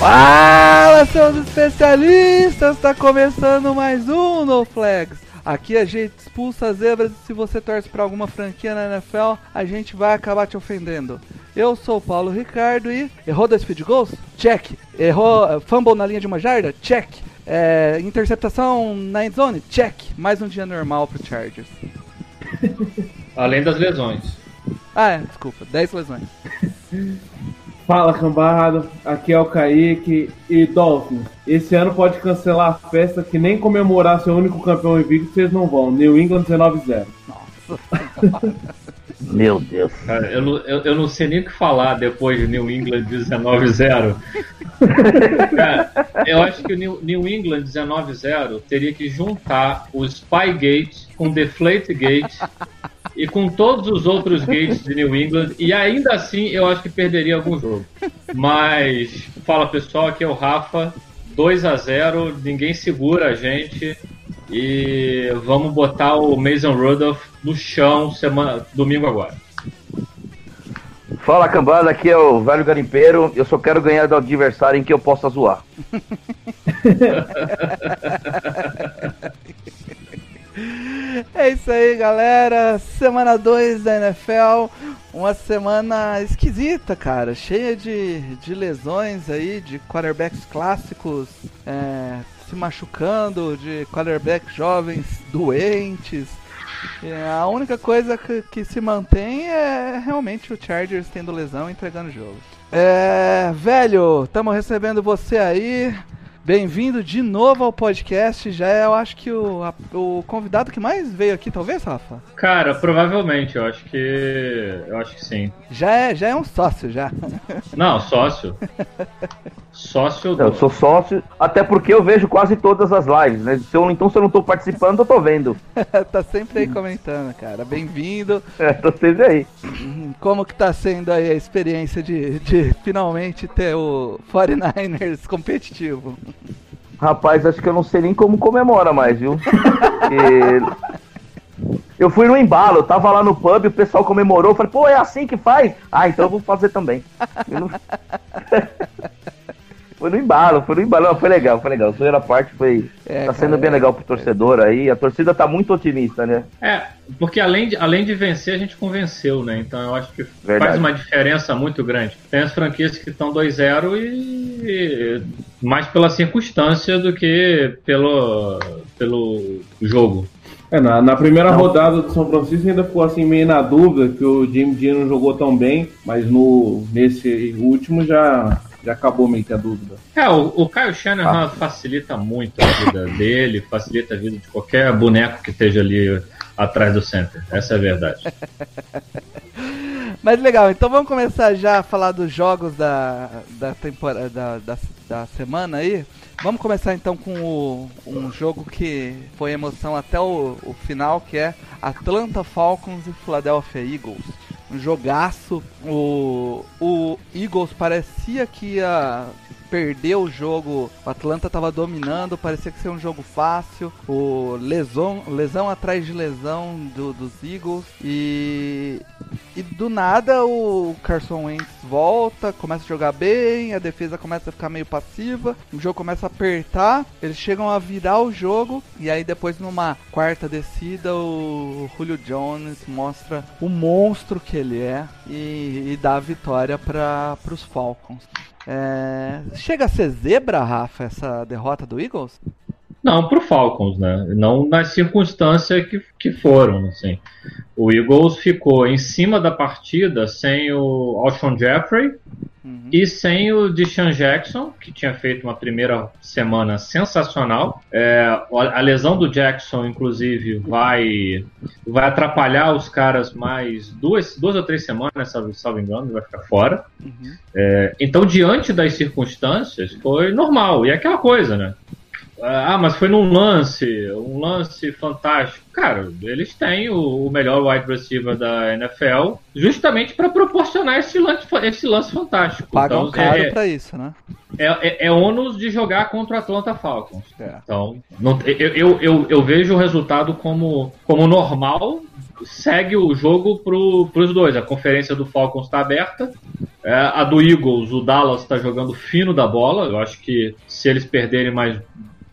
Fala, seus especialistas! Tá começando mais um No Flags. Aqui a gente expulsa as zebras e se você torce pra alguma franquia na NFL, a gente vai acabar te ofendendo. Eu sou o Paulo Ricardo e errou dois field goals? Check. Errou eh, fumble na linha de uma jarda? Check. É, interceptação na endzone? Check. Mais um dia normal pro Chargers. Além das lesões. Ah, é, desculpa, 10 lesões. Fala cambada, aqui é o Kaique e Dolphins. Esse ano pode cancelar a festa que nem comemorar seu único campeão invicto vocês não vão. New England 19-0. Meu Deus. Cara, eu, não- eu, eu não sei nem o que falar depois de New England 19-0. Cara, eu acho que o New, New England 19-0 teria que juntar o Spygate com o Deflategate e com todos os outros gates de New England e ainda assim eu acho que perderia algum jogo. Mas, fala pessoal, aqui é o Rafa, 2 a 0 ninguém segura a gente e vamos botar o Mason Rudolph no chão semana, domingo agora. Fala cambada, aqui é o velho garimpeiro. Eu só quero ganhar do adversário em que eu possa zoar. É isso aí, galera. Semana 2 da NFL. Uma semana esquisita, cara. Cheia de, de lesões aí, de quarterbacks clássicos é, se machucando, de quarterbacks jovens doentes. É, a única coisa que, que se mantém é realmente o Chargers tendo lesão e entregando jogo. É, velho, estamos recebendo você aí. Bem-vindo de novo ao podcast. Já é, eu acho que o, a- o convidado que mais veio aqui, talvez, Rafa? Cara, provavelmente, eu acho que. Eu acho que sim. Já é, já é um sócio, já. Não, sócio. Sócio do. Eu sou sócio, até porque eu vejo quase todas as lives, né? Se eu, então, se eu não tô participando, eu tô vendo. tá sempre aí comentando, cara. Bem-vindo. É, tô sempre aí. Como que tá sendo aí a experiência de, de finalmente ter o 49ers competitivo? Rapaz, acho que eu não sei nem como comemora mais, viu? Porque Eu fui no embalo, eu tava lá no pub, o pessoal comemorou, eu falei, pô, é assim que faz? Ah, então eu vou fazer também. Eu não- Foi no embalo, foi no embalo, Não, foi legal, foi legal. Zoeira à parte foi. É, tá sendo cara, bem é. legal pro torcedor aí. A torcida tá muito otimista, né? É, porque além de, além de vencer, a gente convenceu, né? Então eu acho que Verdade. faz uma diferença muito grande. Tem as franquias que estão 2-0 e mais pela circunstância do que pelo, pelo jogo. É, na, na primeira rodada do São Francisco ainda ficou assim meio na dúvida que o Jimmy G não jogou tão bem, mas no nesse último já, já acabou meio que a dúvida. É, o, o Kyle Shanahan facilita muito a vida dele, facilita a vida de qualquer boneco que esteja ali atrás do center. Essa é a verdade. Mas legal, então vamos começar já a falar dos jogos da, da temporada da, da, da semana aí. Vamos começar então com o- um jogo que foi emoção até o, o final, que é Atlanta Falcons e Philadelphia Eagles. Jogaço. O, o Eagles parecia que ia perder o jogo. O Atlanta tava dominando, parecia que ia ser um jogo fácil. O lesão, lesão atrás de lesão do- dos Eagles. E, e do nada o Carson Wentz volta, começa a jogar bem, a defesa começa a ficar meio passiva, o jogo começa a apertar, eles chegam a virar o jogo e aí depois numa quarta descida o Julio Jones mostra o monstro que ele é e, e dá a vitória para os Falcons. É, chega a ser zebra, Rafa, essa derrota do Eagles? Não, pro Falcons, né? Não nas circunstâncias que, que foram, assim. O Eagles ficou em cima da partida sem o Alshon Jeffrey Uhum. e sem o Deshaun Jackson, que tinha feito uma primeira semana sensacional. É, a lesão do Jackson, inclusive, vai, vai atrapalhar os caras mais duas, duas ou três semanas, salvo, salvo engano, vai ficar fora. Uhum. É, então, diante das circunstâncias, foi normal. E é aquela coisa, né? Ah, mas foi num lance, um lance fantástico. Cara, eles têm o, o melhor wide receiver da NFL justamente para proporcionar esse lance, esse lance fantástico. Pagam Então, caro é, pra isso, né? é, é, é ônus de jogar contra o Atlanta Falcons. É. Então, não- eu, eu, eu, eu vejo o resultado como, como normal. Segue o jogo pro, pros dois. A conferência do Falcons está aberta. É, a do Eagles, o Dallas está jogando fino da bola. Eu acho que se eles perderem mais,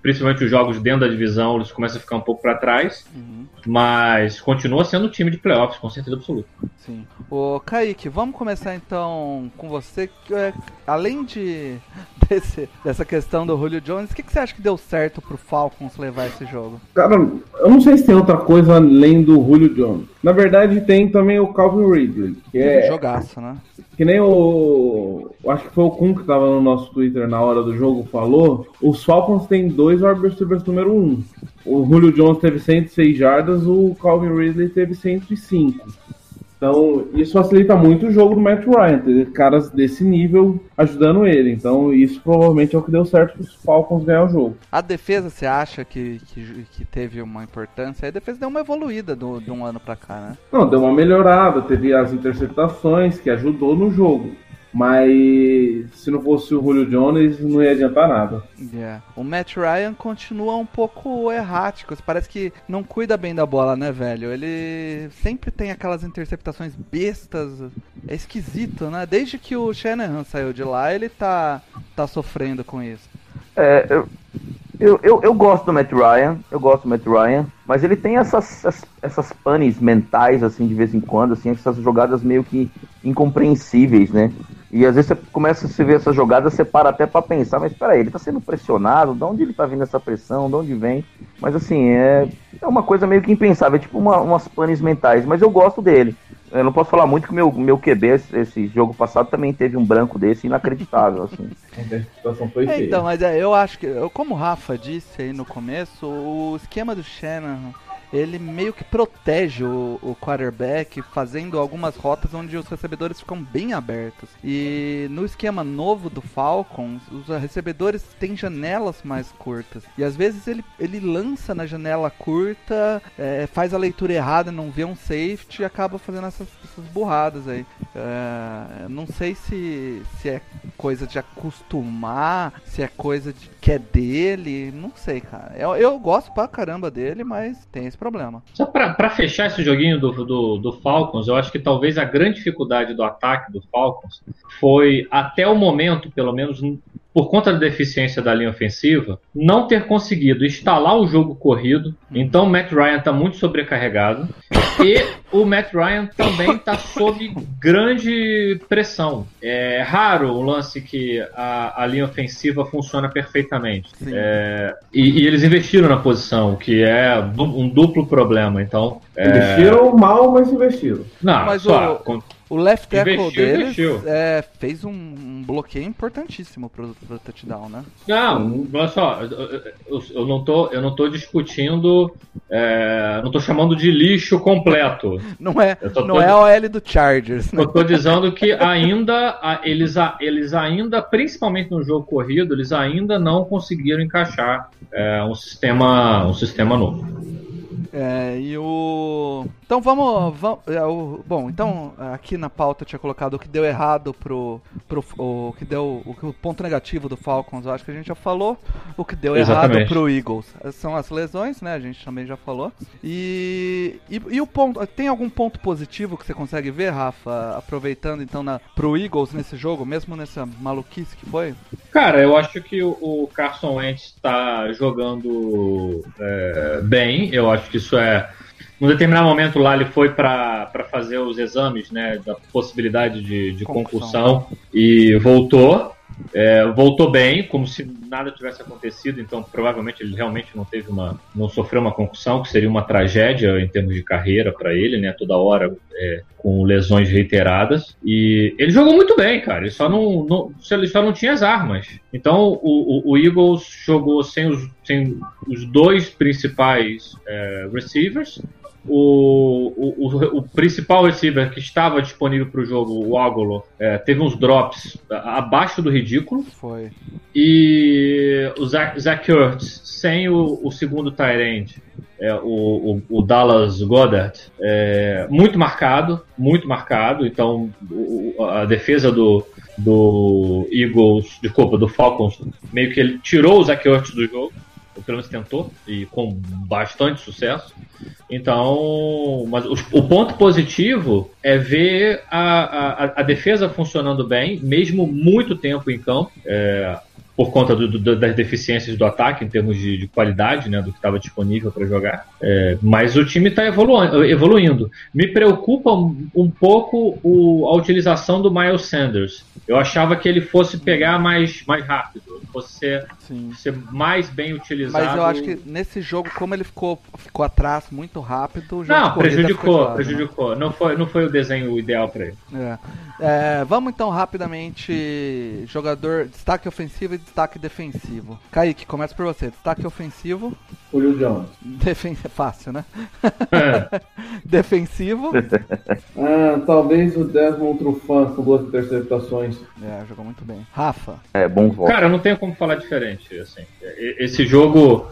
principalmente os jogos dentro da divisão, eles começam a ficar um pouco para trás. Uhum. Mas continua sendo um time de playoffs, com certeza absoluta. Sim. Ô, Kaique, vamos começar então com você. que, é, além de desse- dessa questão do Julio Jones, o que, que você acha que deu certo pro Falcons levar esse jogo? Cara, eu não sei se tem outra coisa além do Julio Jones. Na verdade, tem também o Calvin Ridley, que é Jogaço, né? Que nem o. Acho que foi o Kun que tava no nosso Twitter na hora do jogo falou. Os Falcons têm dois wide número um. O Julio Jones teve 106 jardas, o Calvin Ridley teve 105. Então, isso facilita muito o jogo do Matt Ryan, ter caras desse nível ajudando ele. Então, isso provavelmente é o que deu certo para os Falcons ganhar o jogo. A defesa, você acha que, que, que teve uma importância? A defesa deu uma evoluída do, de um ano pra cá, né? Não, deu uma melhorada, teve as interceptações que ajudou no jogo. Mas se não fosse o Julio Jones, não ia adiantar nada. Yeah. O Matt Ryan continua um pouco errático. Parece que não cuida bem da bola, né, velho? Ele sempre tem aquelas interceptações bestas. É esquisito, né? Desde que o Shanahan saiu de lá, ele tá, tá sofrendo com isso. É, eu, eu, eu, eu gosto do Matt Ryan, eu gosto do Matt Ryan, mas ele tem essas, essas, essas panes mentais, assim, de vez em quando, assim, essas jogadas meio que incompreensíveis, né? E às vezes você começa a se ver essas jogadas, você para até pra pensar, mas peraí, ele tá sendo pressionado, de onde ele tá vindo essa pressão, de onde vem? Mas assim, é, é uma coisa meio que impensável, é tipo uma, umas panes mentais, mas eu gosto dele. Eu não posso falar muito que o meu, meu QB, esse, esse jogo passado, também teve um branco desse inacreditável, assim. É, então, mas é, eu acho que, como o Rafa disse aí no começo, o esquema do Shanahan, ele meio que protege o, o quarterback fazendo algumas rotas onde os recebedores ficam bem abertos. E no esquema novo do Falcons, os recebedores têm janelas mais curtas. E às vezes ele, ele lança na janela curta, é, faz a leitura errada, não vê um safety e acaba fazendo essas, essas burradas aí. É, não sei se, se é coisa de acostumar, se é coisa de, que é dele, não sei, cara. Eu, eu gosto pra caramba dele, mas tem esse problema. Só pra fechar esse joguinho do, do, do Falcons, eu acho que talvez a grande dificuldade do ataque do Falcons foi, até o momento, pelo menos por conta da deficiência da linha ofensiva, não ter conseguido instalar o jogo corrido. Então o Matt Ryan está muito sobrecarregado. E o Matt Ryan também está sob grande pressão. É raro o lance que a, a linha ofensiva funciona perfeitamente. É, e, e eles investiram na posição, o que é du- um duplo problema. Então, é, Investiram mal, mas investiram. não, Mas só, o- O left tackle Investiu, deles investiu. é, fez um, um bloqueio importantíssimo pro, pro touchdown, né? Não, olha só, eu, eu- não tô, eu não tô discutindo, é, não tô chamando de lixo completo. Não é, tô não todo- é a OL do Chargers, né? Eu tô dizendo que ainda, eles, eles ainda, principalmente no jogo corrido, eles ainda não conseguiram encaixar é, um sistema, um sistema novo. É, e o. Então vamos. vamos é, o- bom, então aqui na pauta eu tinha colocado o que deu errado pro. pro o que deu. O, o ponto negativo do Falcons, eu acho que a gente já falou. O que deu errado Exatamente. pro Eagles. São as lesões, né? A gente também já falou. E. E, e o ponto. Tem algum ponto positivo que você consegue ver, Rafa? Aproveitando então na, pro Eagles nesse jogo, mesmo nessa maluquice que foi? Cara, eu acho que o, o Carson Wentz está jogando é, bem. Eu acho que isso é. Num determinado momento lá ele foi para fazer os exames, né, da possibilidade de, de Concussão. concussão e voltou. É, voltou bem, como se nada tivesse acontecido, então provavelmente ele realmente não teve uma. não sofreu uma concussão, que seria uma tragédia em termos de carreira para ele, né? Toda hora é, com lesões reiteradas. E ele jogou muito bem, cara. Ele só não, não, ele só não tinha as armas. Então o, o, o Eagles jogou sem os, sem os dois principais é, receivers. O, o, o, principal receiver que estava disponível para o jogo, o Agolo, é, teve uns drops abaixo do ridículo. Foi. E o Zach, Zach Ertz, sem o, o segundo tight end, é, o, o, o Dallas Goddard, é, muito marcado, muito marcado. Então o- a defesa do, do Eagles, desculpa, do Falcons, meio que ele tirou o Zach Ertz do jogo, ou pelo menos tentou, e com bastante sucesso. Então, mas o, o ponto positivo é ver a, a, a defesa funcionando bem, mesmo muito tempo em campo. É, por conta do- do- das deficiências do ataque em termos de, de qualidade, né, do que estava disponível para jogar. É, mas o time está evoluindo. Me preocupa um, um pouco o- a utilização do Miles Sanders. Eu achava que ele fosse pegar mais, mais rápido, fosse ser, ser mais bem utilizado. Mas eu acho que nesse jogo, como ele ficou, ficou atrás muito rápido, Não, prejudicou, lado, né? prejudicou. Não foi, não foi o desenho ideal para ele. É. É, vamos então rapidamente jogador destaque ofensivo e destaque defensivo. Kaique, começa por você. Destaque ofensivo, Julio Jones. defen... fácil, né? defensivo, Ah, talvez o Desmond Trufant com duas interceptações. é, jogou muito bem. Rafa, É, bom voto. Cara, não tenho como falar diferente. Assim. Esse jogo.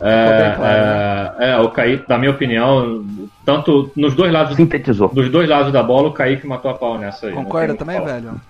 bem claro, É, é, é, o Kaique, na minha opinião, tanto nos dois lados Sintetizou. dos dois lados da bola, o Kaique matou a pau nessa aí. concorda tem também, velho?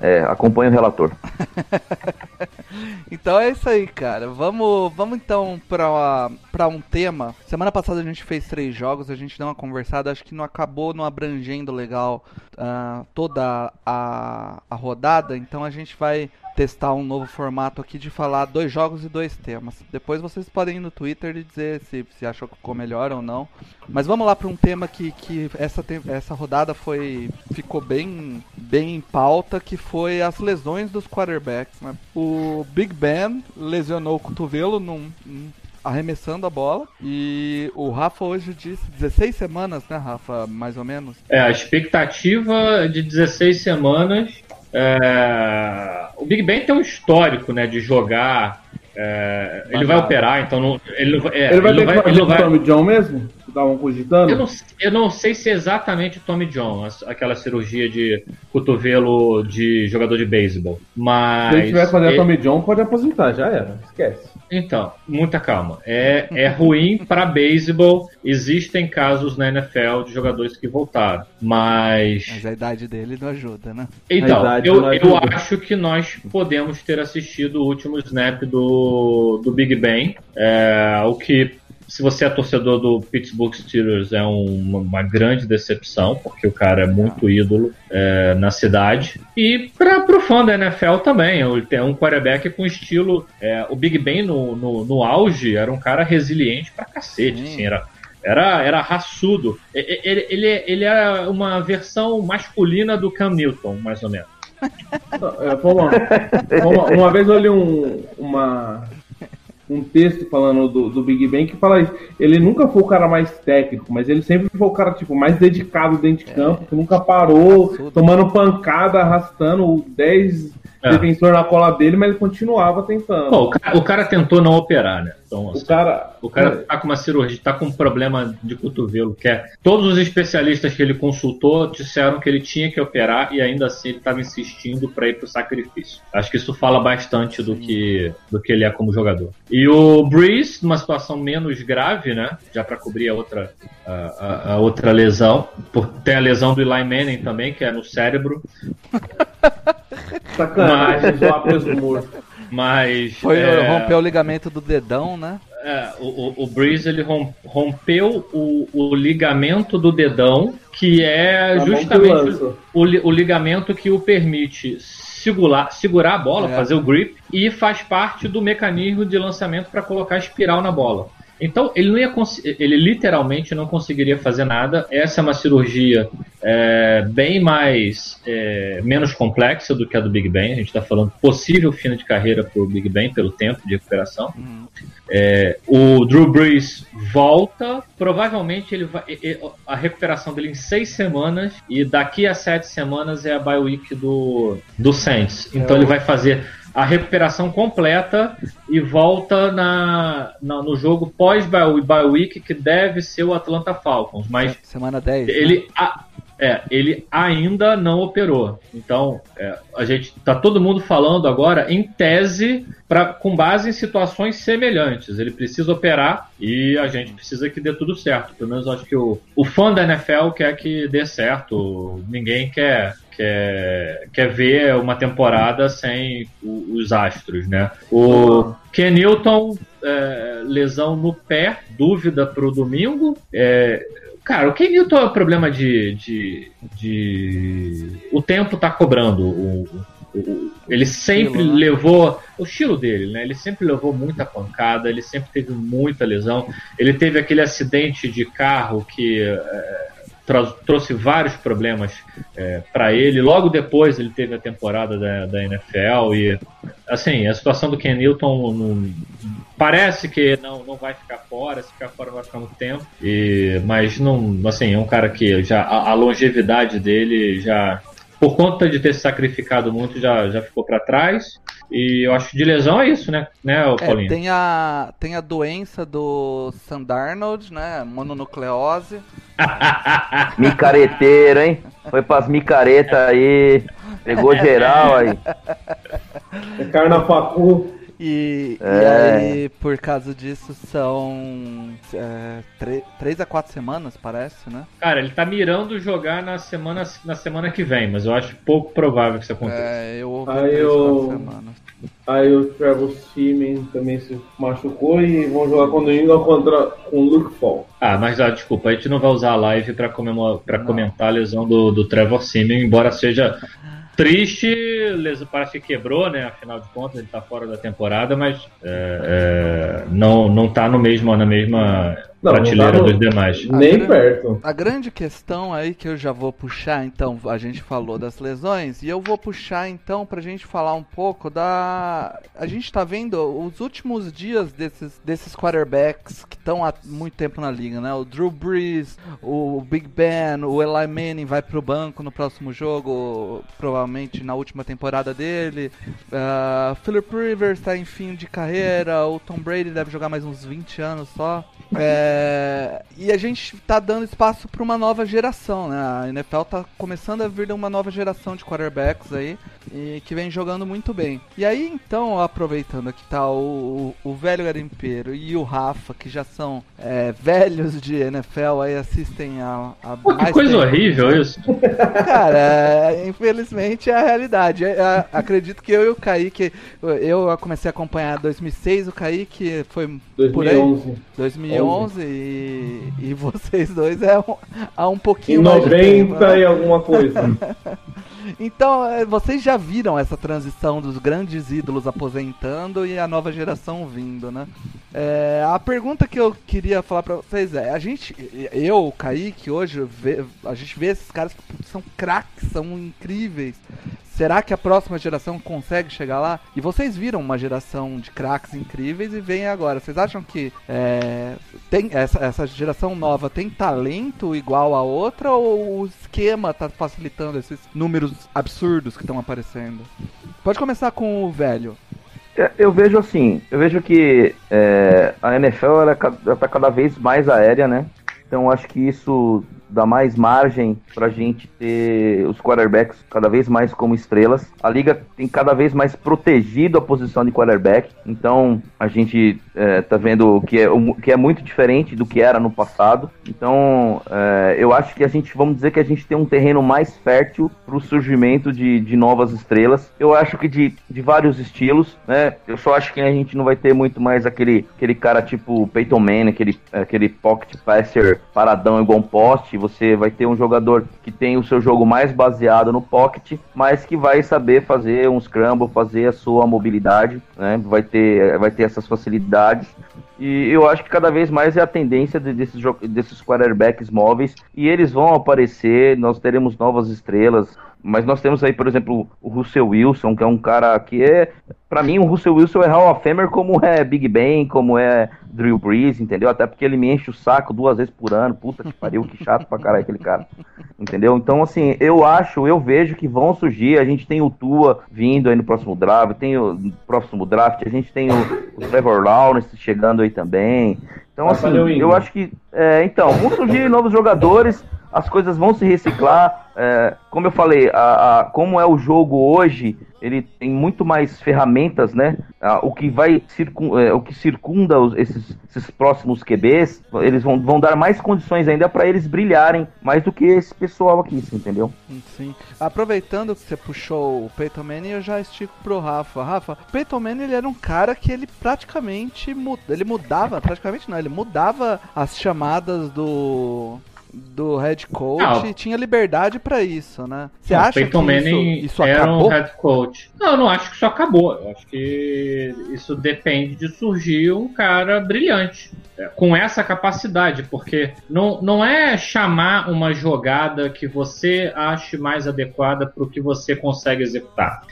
É, acompanha o relator. Então é isso aí, cara. Vamos, vamos então pra, pra um tema. Semana passada a gente fez três jogos, a gente deu uma conversada, acho que não acabou não abrangendo legal ah, toda a, a rodada, então a gente vai testar um novo formato aqui de falar dois jogos e dois temas. Depois vocês podem ir no Twitter e dizer se, se achou que ficou melhor ou não. Mas vamos lá para um tema que, que essa, essa rodada foi ficou bem, bem em pauta, que foi as lesões dos quarterbacks. né? O Big Ben lesionou o cotovelo num, num- arremessando a bola e o Rafa hoje disse 16 semanas, né, Rafa, mais ou menos. É, a expectativa de 16 semanas. É, O Big Ben tem um histórico né, de jogar. é, Ele vai operar, então não, ele, vai- é, Ele vai ele ter não que vai- fazer ele não o vai- Tommy John mesmo? Estavam cogitando? Eu não, eu não sei se é exatamente o Tommy John, aquela cirurgia de cotovelo de jogador de beisebol. Mas. Se ele tiver que fazer é- a Tommy John, pode aposentar, já era. Esquece. Então, muita calma. É, é ruim para beisebol. Existem casos na NFL de jogadores que voltaram. Mas. Mas a idade dele não ajuda, né? Então, eu, eu acho que nós podemos ter assistido o último snap do, do Big Ben. É, o que, se você é torcedor do Pittsburgh Steelers, é um- uma grande decepção, porque o cara é muito ídolo é, na cidade. E para o fã da NFL também. Ele tem um quarterback com estilo. é, o Big Ben no, no, no auge era um cara resiliente pra cacete. Sim. Assim, era, era, era raçudo. Ele, ele, ele é uma versão masculina do Cam Newton, mais ou menos. É, uma, uma vez eu li um, uma, um texto falando do, do Big Ben que fala isso. Ele nunca foi o cara mais técnico, mas ele sempre foi o cara tipo, mais dedicado dentro de campo, que nunca parou, tomando pancada, arrastando 10 É. defensores na cola dele, mas ele continuava tentando. Pô, o, cara, o cara tentou não operar, né? Então, o assim, cara. o cara tá com uma cirurgia, tá com um problema de cotovelo, que é. Todos os especialistas que ele consultou disseram que ele tinha que operar e ainda assim ele estava insistindo para ir pro sacrifício. Acho que isso fala bastante do que, do que ele é como jogador. E o Breeze, numa situação menos grave, né? Já para cobrir a outra, a, a- a outra lesão. Por, tem a lesão do Eli Manning também, que é no cérebro. Sacanagem, morto. Mas. Foi é, romper o ligamento do dedão, né? É, o, o, o Breeze ele rom- rompeu o, o ligamento do dedão, que é que justamente o, o ligamento que o permite segurar, segurar a bola, É. fazer o grip, e faz parte do mecanismo de lançamento para colocar espiral na bola. Então ele não ia ele literalmente não conseguiria fazer nada. Essa é uma cirurgia é, bem mais é, menos complexa do que a do Big Ben. A gente está falando possível fim de carreira para o Big Ben pelo tempo de recuperação. É, o Drew Brees volta, provavelmente ele vai, a recuperação dele em seis semanas e daqui a sete semanas é a bye week do, do Saints. Então É ele vai fazer a recuperação completa e volta na, na- no jogo pós bye week que deve ser o Atlanta Falcons, mas Semana 10. né? ele, a- é, ele ainda não operou. Então, é, a gente tá todo mundo falando agora em tese pra, com base em situações semelhantes. Ele precisa operar e a gente precisa que dê tudo certo. Pelo menos eu acho que o, o fã da NFL quer que dê certo. Ninguém quer quer, quer ver uma temporada sem o- os astros, né? O Ken Newton, é, lesão no pé, dúvida pro domingo. É, Cara, o Ken Newton é o problema de, de, de- O tempo tá cobrando. O, o- o- ele sempre Estilo, né? levou. O estilo dele, né? Ele sempre levou muita pancada, ele sempre teve muita lesão. Ele teve aquele acidente de carro que é, trouxe vários problemas para ele. Logo depois ele teve a temporada da, da NFL e assim, a situação do Ken Newton parece que não, não vai ficar fora, se ficar fora vai ficar muito tempo. E, mas não, assim, é um cara que já a, a longevidade dele já por conta de ter se sacrificado muito já, já ficou para trás. E eu acho que de lesão é isso, né, né, É, Paulinho? tem a, tem a doença do Sandarnold, né? Mononucleose. Micareteiro, hein? Foi pras micaretas aí. Pegou geral aí. É Carnafacu. E, e É. aí, por causa disso, são é, três a quatro semanas, parece, né? Cara, ele tá mirando jogar na semana, na semana que vem, mas eu acho pouco provável que isso aconteça. É, eu ouvi Aí três, semanas. Aí o Trevor Siemens também se machucou e vão jogar com o New contra com o Luke Fall. Ah, mas ah, desculpa, a gente não vai usar a live pra, comemor- pra Não. comentar a lesão do, do Trevor Simeon, embora seja triste, parece que quebrou, né? Afinal de contas, ele tá fora da temporada, mas é, é, não, não tá no mesmo, na mesma Não, não prateleira no- dos demais. Ah, Nem grande- perto. A grande questão aí que eu já vou puxar, então, a gente falou das lesões, e eu vou puxar então pra gente falar um pouco da. A gente tá vendo os últimos dias desses, desses quarterbacks que estão há muito tempo na liga, né? O Drew Brees, o Big Ben, o Eli Manning vai pro banco no próximo jogo, provavelmente na última temporada dele. Uh, Philip Rivers tá em fim de carreira, o Tom Brady deve jogar mais uns 20 anos só. É, e a gente tá dando espaço para uma nova geração, né? A NFL tá começando a vir uma nova geração de quarterbacks aí e que vem jogando muito bem. E aí então, aproveitando que tá o, o, o velho garimpeiro e o Rafa, que já são é, velhos de NFL, aí assistem a, a Pô, que mais coisa tempo. horrível isso. Cara, é, infelizmente é a realidade. É, é, acredito que eu e o Kaique, eu comecei a acompanhar em 2006, o Kaique foi por aí, 2011. 2011 e, e vocês dois é um, há um Em pouquinho tempo, 90 né? e alguma coisa. Então, é, vocês já viram essa transição dos grandes ídolos aposentando e a nova geração vindo, né? É, a pergunta que eu queria falar pra vocês é, a gente, eu, o Kaique, hoje, vê- a gente vê esses caras que são craques, são incríveis. Será que a próxima geração consegue chegar lá? E vocês viram uma geração de craques incríveis e vem agora. Vocês acham que é, tem essa, essa geração nova tem talento igual a outra ou o esquema tá facilitando esses números absurdos que estão aparecendo? Pode começar com o velho. É, Eu vejo assim, eu vejo que é, a NFL é ela tá cada vez mais aérea, né? Então acho que isso dá mais margem pra gente ter os quarterbacks cada vez mais como estrelas. A liga tem cada vez mais protegido a posição de quarterback. Então a gente é, tá vendo que é, que é muito diferente do que era no passado. Então é, eu acho que a gente, vamos dizer que a gente tem um terreno mais fértil pro surgimento de, de novas estrelas. Eu acho que de, de vários estilos, né? Eu só acho que a gente não vai ter muito mais aquele, aquele cara tipo Peyton Manning, aquele, aquele pocket passer paradão igual um poste. Você vai ter um jogador que tem o seu jogo mais baseado no pocket, mas que vai saber fazer um scramble, fazer a sua mobilidade, né? Vai ter, vai ter essas facilidades. E eu acho que cada vez mais é a tendência de- desses, desses quarterbacks móveis. E eles vão aparecer, nós teremos novas estrelas. Mas nós temos aí, por exemplo, o Russell Wilson, que é um cara que é. Pra mim, o Russell Wilson é Hall of Famer como é Big Ben, como é Drew Brees, entendeu? Até porque ele me enche o saco duas vezes por ano. Puta que pariu, que chato pra caralho aquele cara. Entendeu? Então, assim, eu acho, eu vejo que vão surgir. A gente tem o Tua vindo aí no próximo draft, tem o próximo draft, a gente tem o, o Trevor Lawrence chegando aí também. Então, assim, eu acho que. É, então, vão surgir novos jogadores, as coisas vão se reciclar. é, como eu falei, a, a- como é o jogo hoje, ele tem muito mais ferramentas, né? Ah, o que vai circun, é, o que circunda os- esses, esses próximos QBs, eles vão, vão dar mais condições ainda para eles brilharem mais do que esse pessoal aqui, entendeu? Sim. Aproveitando que você puxou o Peyton Manning, eu já estico pro Rafa. Rafa, Peyton Manning ele era um cara que ele praticamente mu- ele mudava, praticamente não, ele mudava as chamadas do do head coach Não. e tinha liberdade pra isso, né? Você Não, acha Peyton que Manning isso, isso era acabou? um head coach. Não, eu não acho que isso acabou. Eu acho que isso depende de surgir um cara brilhante. é, Com essa capacidade, porque não, não é chamar uma jogada que você ache mais adequada para o que você consegue executar.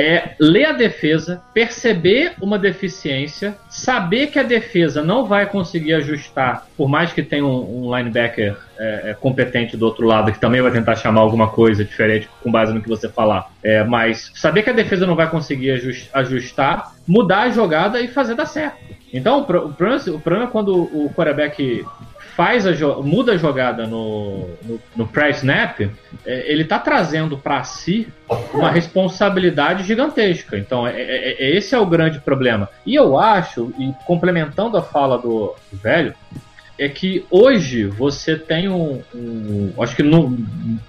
É ler a defesa, perceber uma deficiência, saber que a defesa não vai conseguir ajustar, por mais que tenha um, um linebacker é, é, competente do outro lado, que também vai tentar chamar alguma coisa diferente com base no que você falar. É, mas saber que a defesa não vai conseguir ajus- ajustar, mudar a jogada e fazer dar certo. Então, o problema, o problema é quando o quarterback faz a muda a jogada no, no, no pré-snap, é, ele está trazendo para si uma responsabilidade gigantesca. Então, é, é- é- esse é o grande problema. E eu acho, e complementando a fala do, do velho, é que hoje você tem um. um- acho que no-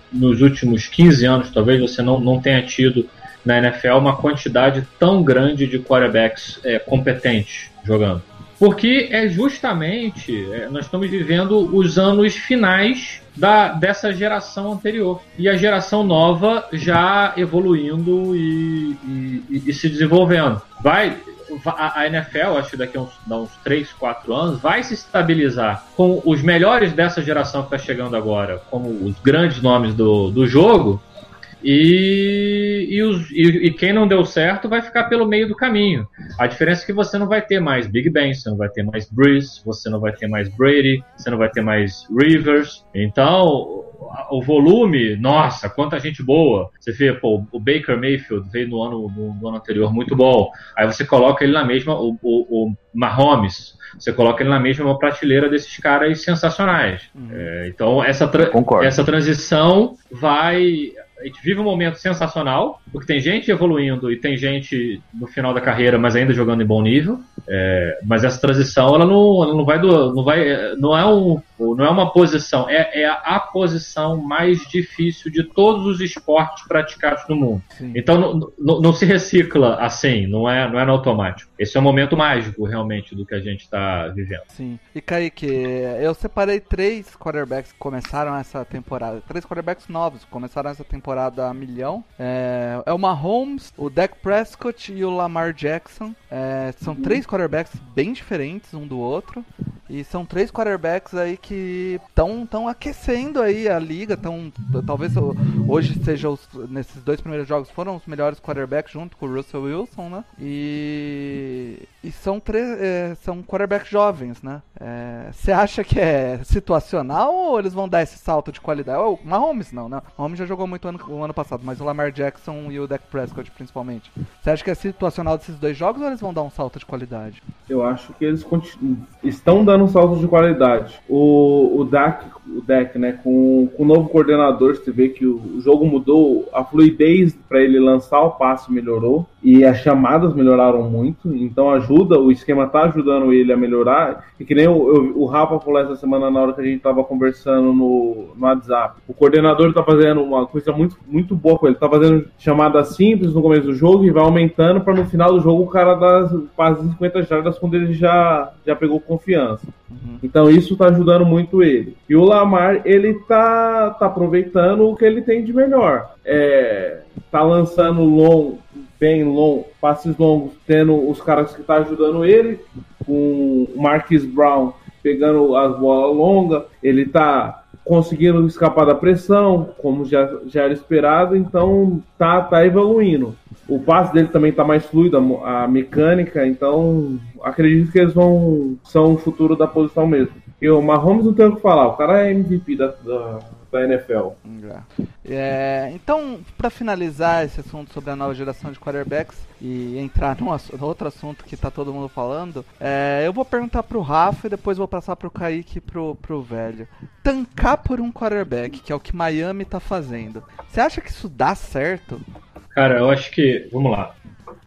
nos últimos 15 anos, talvez, você não, não tenha tido na NFL uma quantidade tão grande de quarterbacks é, competentes jogando. Porque é justamente, é, nós estamos vivendo os anos finais da, dessa geração anterior. E a geração nova já evoluindo e, e- e- se desenvolvendo. Vai, a, NFL, acho que daqui a uns, uns 3, 4 anos, vai se estabilizar com os melhores dessa geração que está chegando agora, como os grandes nomes do, do jogo, e, e, os- e- e quem não deu certo vai ficar pelo meio do caminho. A diferença é que você não vai ter mais Big Ben, você não vai ter mais Breeze, você não vai ter mais Brady, você não vai ter mais Rivers. Então, o- volume, nossa, quanta gente boa. Você vê, pô, o Baker Mayfield veio no ano, no, no ano anterior muito bom. Aí você coloca ele na mesma, o, o, o Mahomes, você coloca ele na mesma prateleira desses caras sensacionais. É, então, essa, tra- Concordo. essa transição vai. A gente vive um momento sensacional, porque tem gente evoluindo e tem gente no final da carreira, mas ainda jogando em bom nível. É, mas essa transição, ela não, ela não vai do, não vai, não é um, não é uma posição, é, é a posição mais difícil de todos os esportes praticados no mundo. Sim. Então não, não, não se recicla assim, não é, não é no automático. Esse é o momento mágico realmente do que a gente está vivendo. Sim. E Kaique, eu separei três quarterbacks que começaram essa temporada. Três quarterbacks novos que começaram essa temporada a milhão. É, é o Mahomes, o Dak Prescott e o Lamar Jackson. É, são três quarterbacks bem diferentes um do outro. E são três quarterbacks aí que estão tão aquecendo aí a liga. Tão, talvez hoje seja os, nesses dois primeiros jogos foram os melhores quarterbacks junto com o Russell Wilson, né? E, e são é, são quarterbacks jovens, né? É, Você acha que é situacional ou eles vão dar esse salto de qualidade? O Mahomes não, né? O Mahomes já jogou muito ano, o ano passado, mas o Lamar Jackson e o Dak Prescott principalmente. Você acha que é situacional desses dois jogos ou eles vão dar um salto de qualidade? Eu acho que eles estão dando um salto de qualidade. O, o Dak, o Dak, né, com, com o novo coordenador, você vê que o, o jogo mudou, a fluidez para ele lançar o passe melhorou e as chamadas melhoraram muito, então ajuda, o esquema tá ajudando ele a melhorar. E que nem o, eu- o Rafa falou essa semana na hora que a gente tava conversando no, no WhatsApp. O coordenador tá fazendo uma coisa muito, muito boa com ele, tá fazendo chamadas simples no começo do jogo e vai aumentando para no final do jogo o cara dar quase 50 jardas quando ele já, já pegou confiança. Então isso tá ajudando muito ele. E o Lamar, ele tá, tá aproveitando o que ele tem de melhor. É, tá lançando long, bem long, passes longos, tendo os caras que tá ajudando ele. com o Marquis Brown pegando as bolas longas, ele tá conseguindo escapar da pressão, como já, já era esperado, então tá, tá evoluindo. O passe dele também tá mais fluido, a a, mecânica, então acredito que eles vão são o futuro da posição mesmo. E o Mahomes não tem o que falar, o cara é MVP da, da, da NFL. É, então, pra finalizar esse assunto sobre a nova geração de quarterbacks e entrar num outro assunto que tá todo mundo falando, é, eu vou perguntar pro Rafa e depois vou passar pro Kaique e pro, pro velho. Tancar por um quarterback, que é o que Miami tá fazendo. Você acha que isso dá certo? Cara, eu acho que. Vamos lá.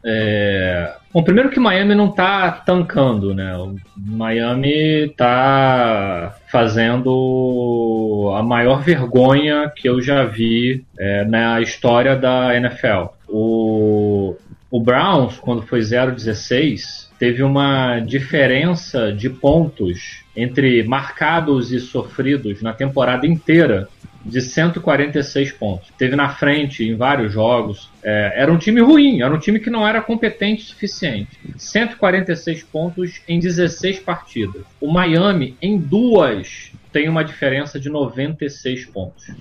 É... Bom, primeiro que Miami não tá tancando, né? O Miami tá fazendo a maior vergonha que eu já vi é, na história da NFL. O, o Browns, quando foi 0-16, teve uma diferença de pontos entre marcados e sofridos na temporada inteira de 146 pontos. Teve na frente em vários jogos. É, era um time ruim, era um time que não era competente o suficiente. 146 pontos em 16 partidas. O Miami, em duas, tem uma diferença de 96 pontos.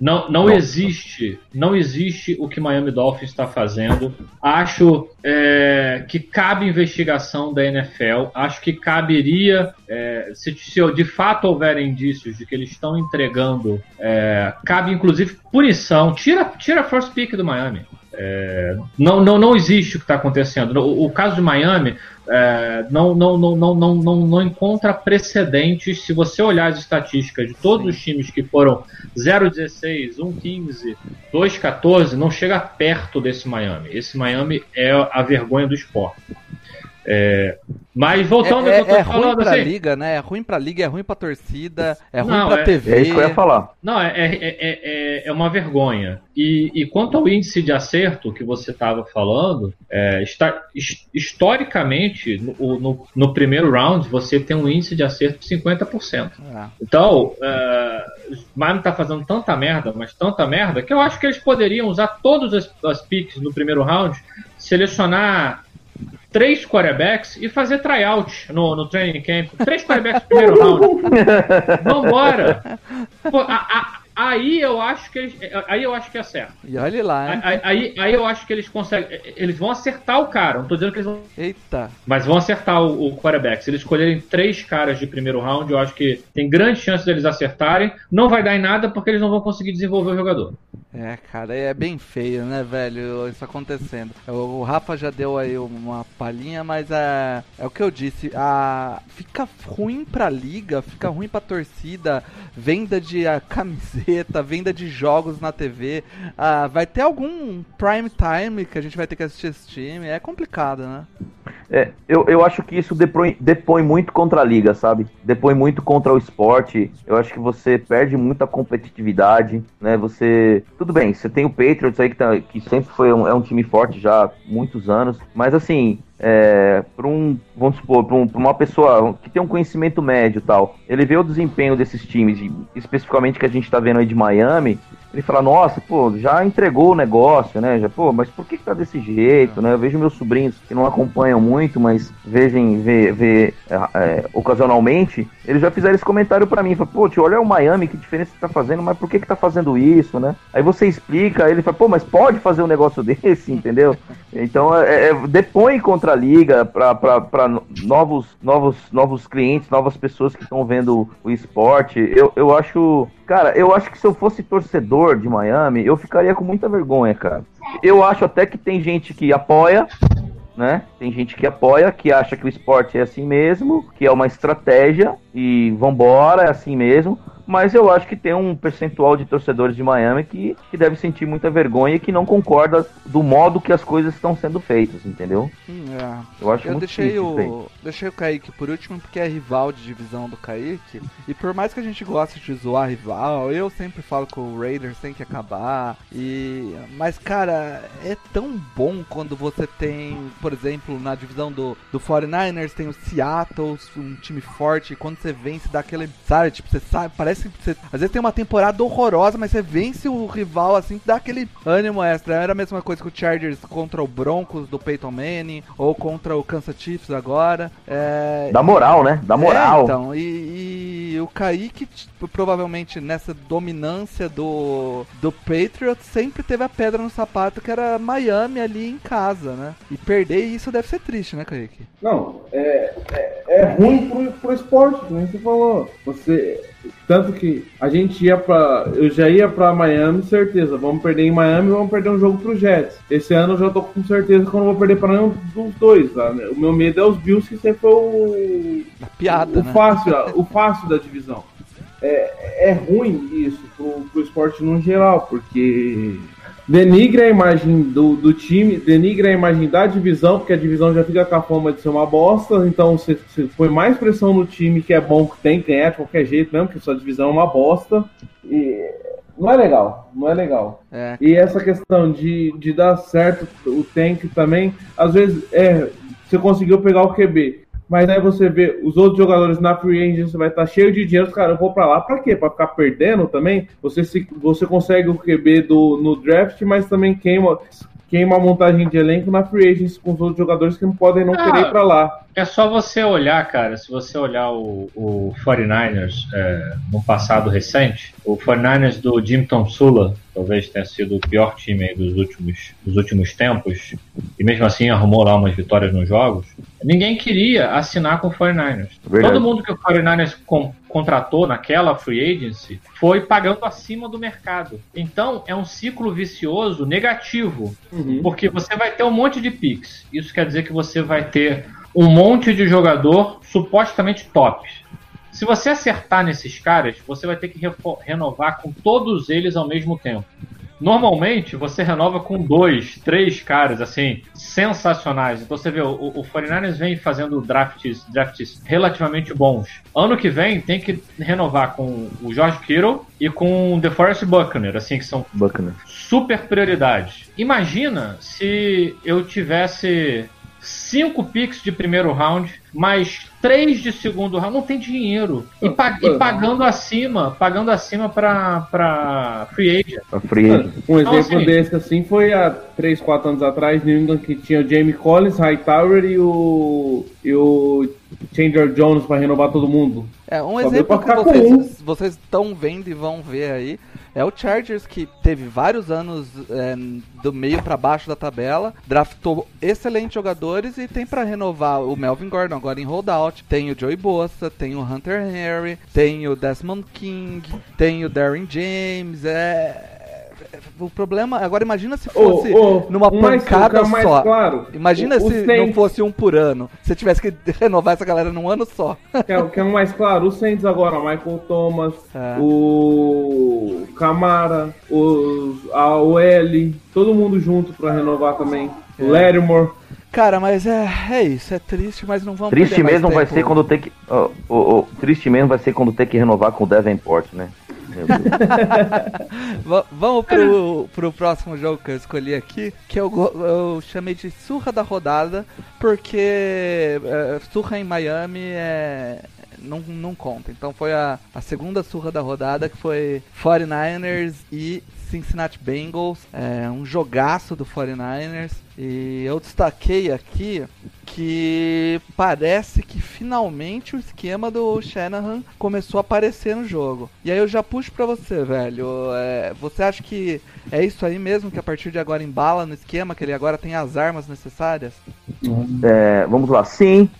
Não, não existe, não existe o que Miami Dolphins está fazendo. Acho é, que cabe investigação da NFL. Acho que caberia, é, se, se de fato houver indícios de que eles estão entregando, é, cabe inclusive punição. Tira, tira a first pick do Miami. É, não, não, não existe o que está acontecendo. O, o caso de Miami é, não, não, não, não, não, não, não encontra precedentes. Se você olhar as estatísticas de todos os times que foram 0-16, 1-15, 2-14, não chega perto desse Miami. Esse Miami é a vergonha do esporte. É, mas voltando é, ao que eu é tô ruim falando, pra assim, liga, né? É ruim pra liga, é ruim pra torcida, é ruim Não, pra é- TV. É isso que eu ia falar. Não, é, é, é, é, é uma vergonha. E, e quanto ao índice de acerto que você estava falando, é, está, his- historicamente, no, no, no primeiro round, você tem um índice de acerto de 50%. Ah, Então, é, o Miami está fazendo tanta merda, mas tanta merda, que eu acho que eles poderiam usar todas as, as picks no primeiro round, selecionar três quarterbacks e fazer tryout no, no training camp. Três quarterbacks no primeiro round. Vambora! Pô, a- a- aí eu acho que eles, aí eu acho que é certo. e olha lá, hein? Aí, aí, aí eu acho que eles conseguem. Eles vão acertar o cara. Não tô dizendo que eles vão. Eita. Mas vão acertar o, o quarterback. Se eles escolherem três caras de primeiro round, eu acho que tem grande chance deles acertarem. Não vai dar em nada porque eles não vão conseguir desenvolver o jogador. É, cara, é bem feio, né, velho, isso acontecendo. O, o Rafa já deu aí uma palhinha, mas é, é o que eu disse, a, fica ruim pra liga, fica ruim pra torcida, venda de a, camiseta, venda de jogos na TV, ah, vai ter algum prime time que a gente vai ter que assistir esse time, é complicado, né? É, eu, eu acho que isso depõe, depõe muito contra a liga, sabe? Depõe muito contra o esporte. Eu acho que você perde muita competitividade, né? Você. Tudo bem, você tem o Patriots aí que, tá, que sempre foi um, é um time forte já há muitos anos, mas assim. É, para um, vamos supor, para um, uma pessoa que tem um conhecimento médio e tal, ele vê o desempenho desses times, especificamente que a gente tá vendo aí de Miami, ele fala, nossa, pô, já entregou o negócio, né? Já, pô, mas por que, que tá desse jeito, né? Eu vejo meus sobrinhos que não acompanham muito, mas vejem, vê, vê é, é, ocasionalmente, eles já fizeram esse comentário pra mim, fala, pô, tio, olha o Miami, que diferença que tá fazendo, mas por que que tá fazendo isso, né? Aí você explica, ele fala, pô, mas pode fazer um negócio desse, entendeu? Então, é, é, depõe contra a liga pra novos, novos, novos clientes, novas pessoas que estão vendo o esporte. Eu, eu acho, cara, eu acho que se eu fosse torcedor de Miami, eu ficaria com muita vergonha, cara. Eu acho até que tem gente que apoia, né? Tem gente que apoia, que acha que o esporte é assim mesmo, que é uma estratégia e vambora, é assim mesmo. Mas eu acho que tem um percentual de torcedores de Miami que, que deve sentir muita vergonha e que não concorda do modo que as coisas estão sendo feitas, entendeu? É. Eu acho Eu muito deixei o, deixei o Kaique por último porque é rival de divisão do Kaique. E por mais que a gente goste de zoar rival, eu sempre falo que o Raiders tem que acabar. E mas cara, é tão bom quando você tem, por exemplo, na divisão do, do 49ers tem o Seattle, um time forte, e quando você vence dá aquele, sabe, tipo, você sabe, parece Parece que você, às vezes tem uma temporada horrorosa, mas você vence o rival assim, dá aquele ânimo extra. Era a mesma coisa que o Chargers contra o Broncos do Peyton Manning, ou contra o Kansas Chiefs agora. É, Dá moral, né? Dá moral. é, então, e, e o Kaique, tipo, provavelmente nessa dominância do, do Patriots, sempre teve a pedra no sapato que era Miami ali em casa, né? E perder isso deve ser triste, né, Kaique? Não, é, é, é ruim pro, pro esporte, como você falou. Você. Tanto que a gente ia pra. Eu já ia pra Miami, certeza. Vamos perder em Miami vamos perder um jogo pro Jets. Esse ano eu já tô com certeza que eu não vou perder pra nenhum dos dois. Tá? O meu medo é os Bills, que sempre foi o. A piada, o né? fácil, o fácil da divisão. É, é ruim isso pro, pro esporte no geral, porque denigra a imagem do, do time, denigra a imagem da divisão, porque a divisão já fica com a fama de ser uma bosta, então você, você põe mais pressão no time que é bom, que tem que ganhar de qualquer jeito mesmo, porque sua divisão é uma bosta. E não é legal, não é legal. É, E essa questão de, de dar certo o tank também, às vezes é, você conseguiu pegar o QB, mas aí você vê os outros jogadores na free agent, você vai estar cheio de dinheiro, os caras vão pra lá pra quê? Pra ficar perdendo também? Você, se, você consegue o QB do, no draft, mas também queima, queima a montagem de elenco na free agent com os outros jogadores que não podem não Ah. querer ir pra lá. É só você olhar, cara, se você olhar o, o 49ers é, no passado recente, o 49ers do Jim Tom Sula, talvez tenha sido o pior time aí dos últimos, dos últimos tempos, e mesmo assim arrumou lá umas vitórias nos jogos, ninguém queria assinar com o 49ers. Verdade. Todo mundo que o 49ers con- contratou naquela free agency foi pagando acima do mercado. Então é um ciclo vicioso negativo. Porque você vai ter um monte de picks. Isso quer dizer que você vai ter um monte de jogador supostamente top. Se você acertar nesses caras, você vai ter que renovar com todos eles ao mesmo tempo. Normalmente, você renova com dois, três caras, assim, sensacionais. Então você vê, o, o 49ers vem fazendo drafts, drafts relativamente bons. Ano que vem, tem que renovar com o George Kittle e com o DeForest Buckner, assim, que são Bacana. super prioridade. Imagina se eu tivesse cinco picks de primeiro round, mais três de segundo round, não tem dinheiro. E, pa- e pagando acima, pagando acima pra, pra free agent. Free agent. Um Então, exemplo assim- desse assim foi há 3, 4 anos atrás, New England, que tinha o Jamie Collins, Hightower e o, e o Chandler Jones pra renovar todo mundo. É, um Só exemplo pra que vocês, um. vocês estão vendo e vão ver aí é o Chargers que teve vários anos é, do meio pra baixo da tabela, draftou excelentes jogadores e tem pra renovar o Melvin Gordon agora em holdout, tem o Joey Bosa, tem o Hunter Henry, tem o Desmond King, tem o Darren James, é... O problema, agora imagina se fosse Ô, ô, numa um pancada um mais só. claro. Imagina O- o se não fosse um por ano. Se tivesse que renovar essa galera num ano só. Quer, quer um mais claro? O Saints agora, Michael Thomas, É. o Camara, os, a OL, todo mundo junto pra renovar também. É. O Lattimore. Cara, mas é, é isso, é triste, mas não vamos Triste mesmo vai ser quando ter que. ó, ó, ó, triste mesmo vai ser quando ter que renovar com o Davenport, né? Vamos pro, pro próximo jogo que eu escolhi aqui, que eu, eu chamei de surra da rodada, porque é, surra em Miami é, não, não conta. Então foi a, a segunda surra da rodada, que foi 49ers e Cincinnati Bengals, é, um jogaço do 49ers. E eu destaquei aqui que parece que finalmente o esquema do Shanahan começou a aparecer no jogo. E aí eu já puxo pra você, velho. é, você acha que é isso aí mesmo que a partir de agora embala no esquema, que ele agora tem as armas necessárias? É, vamos lá, sim.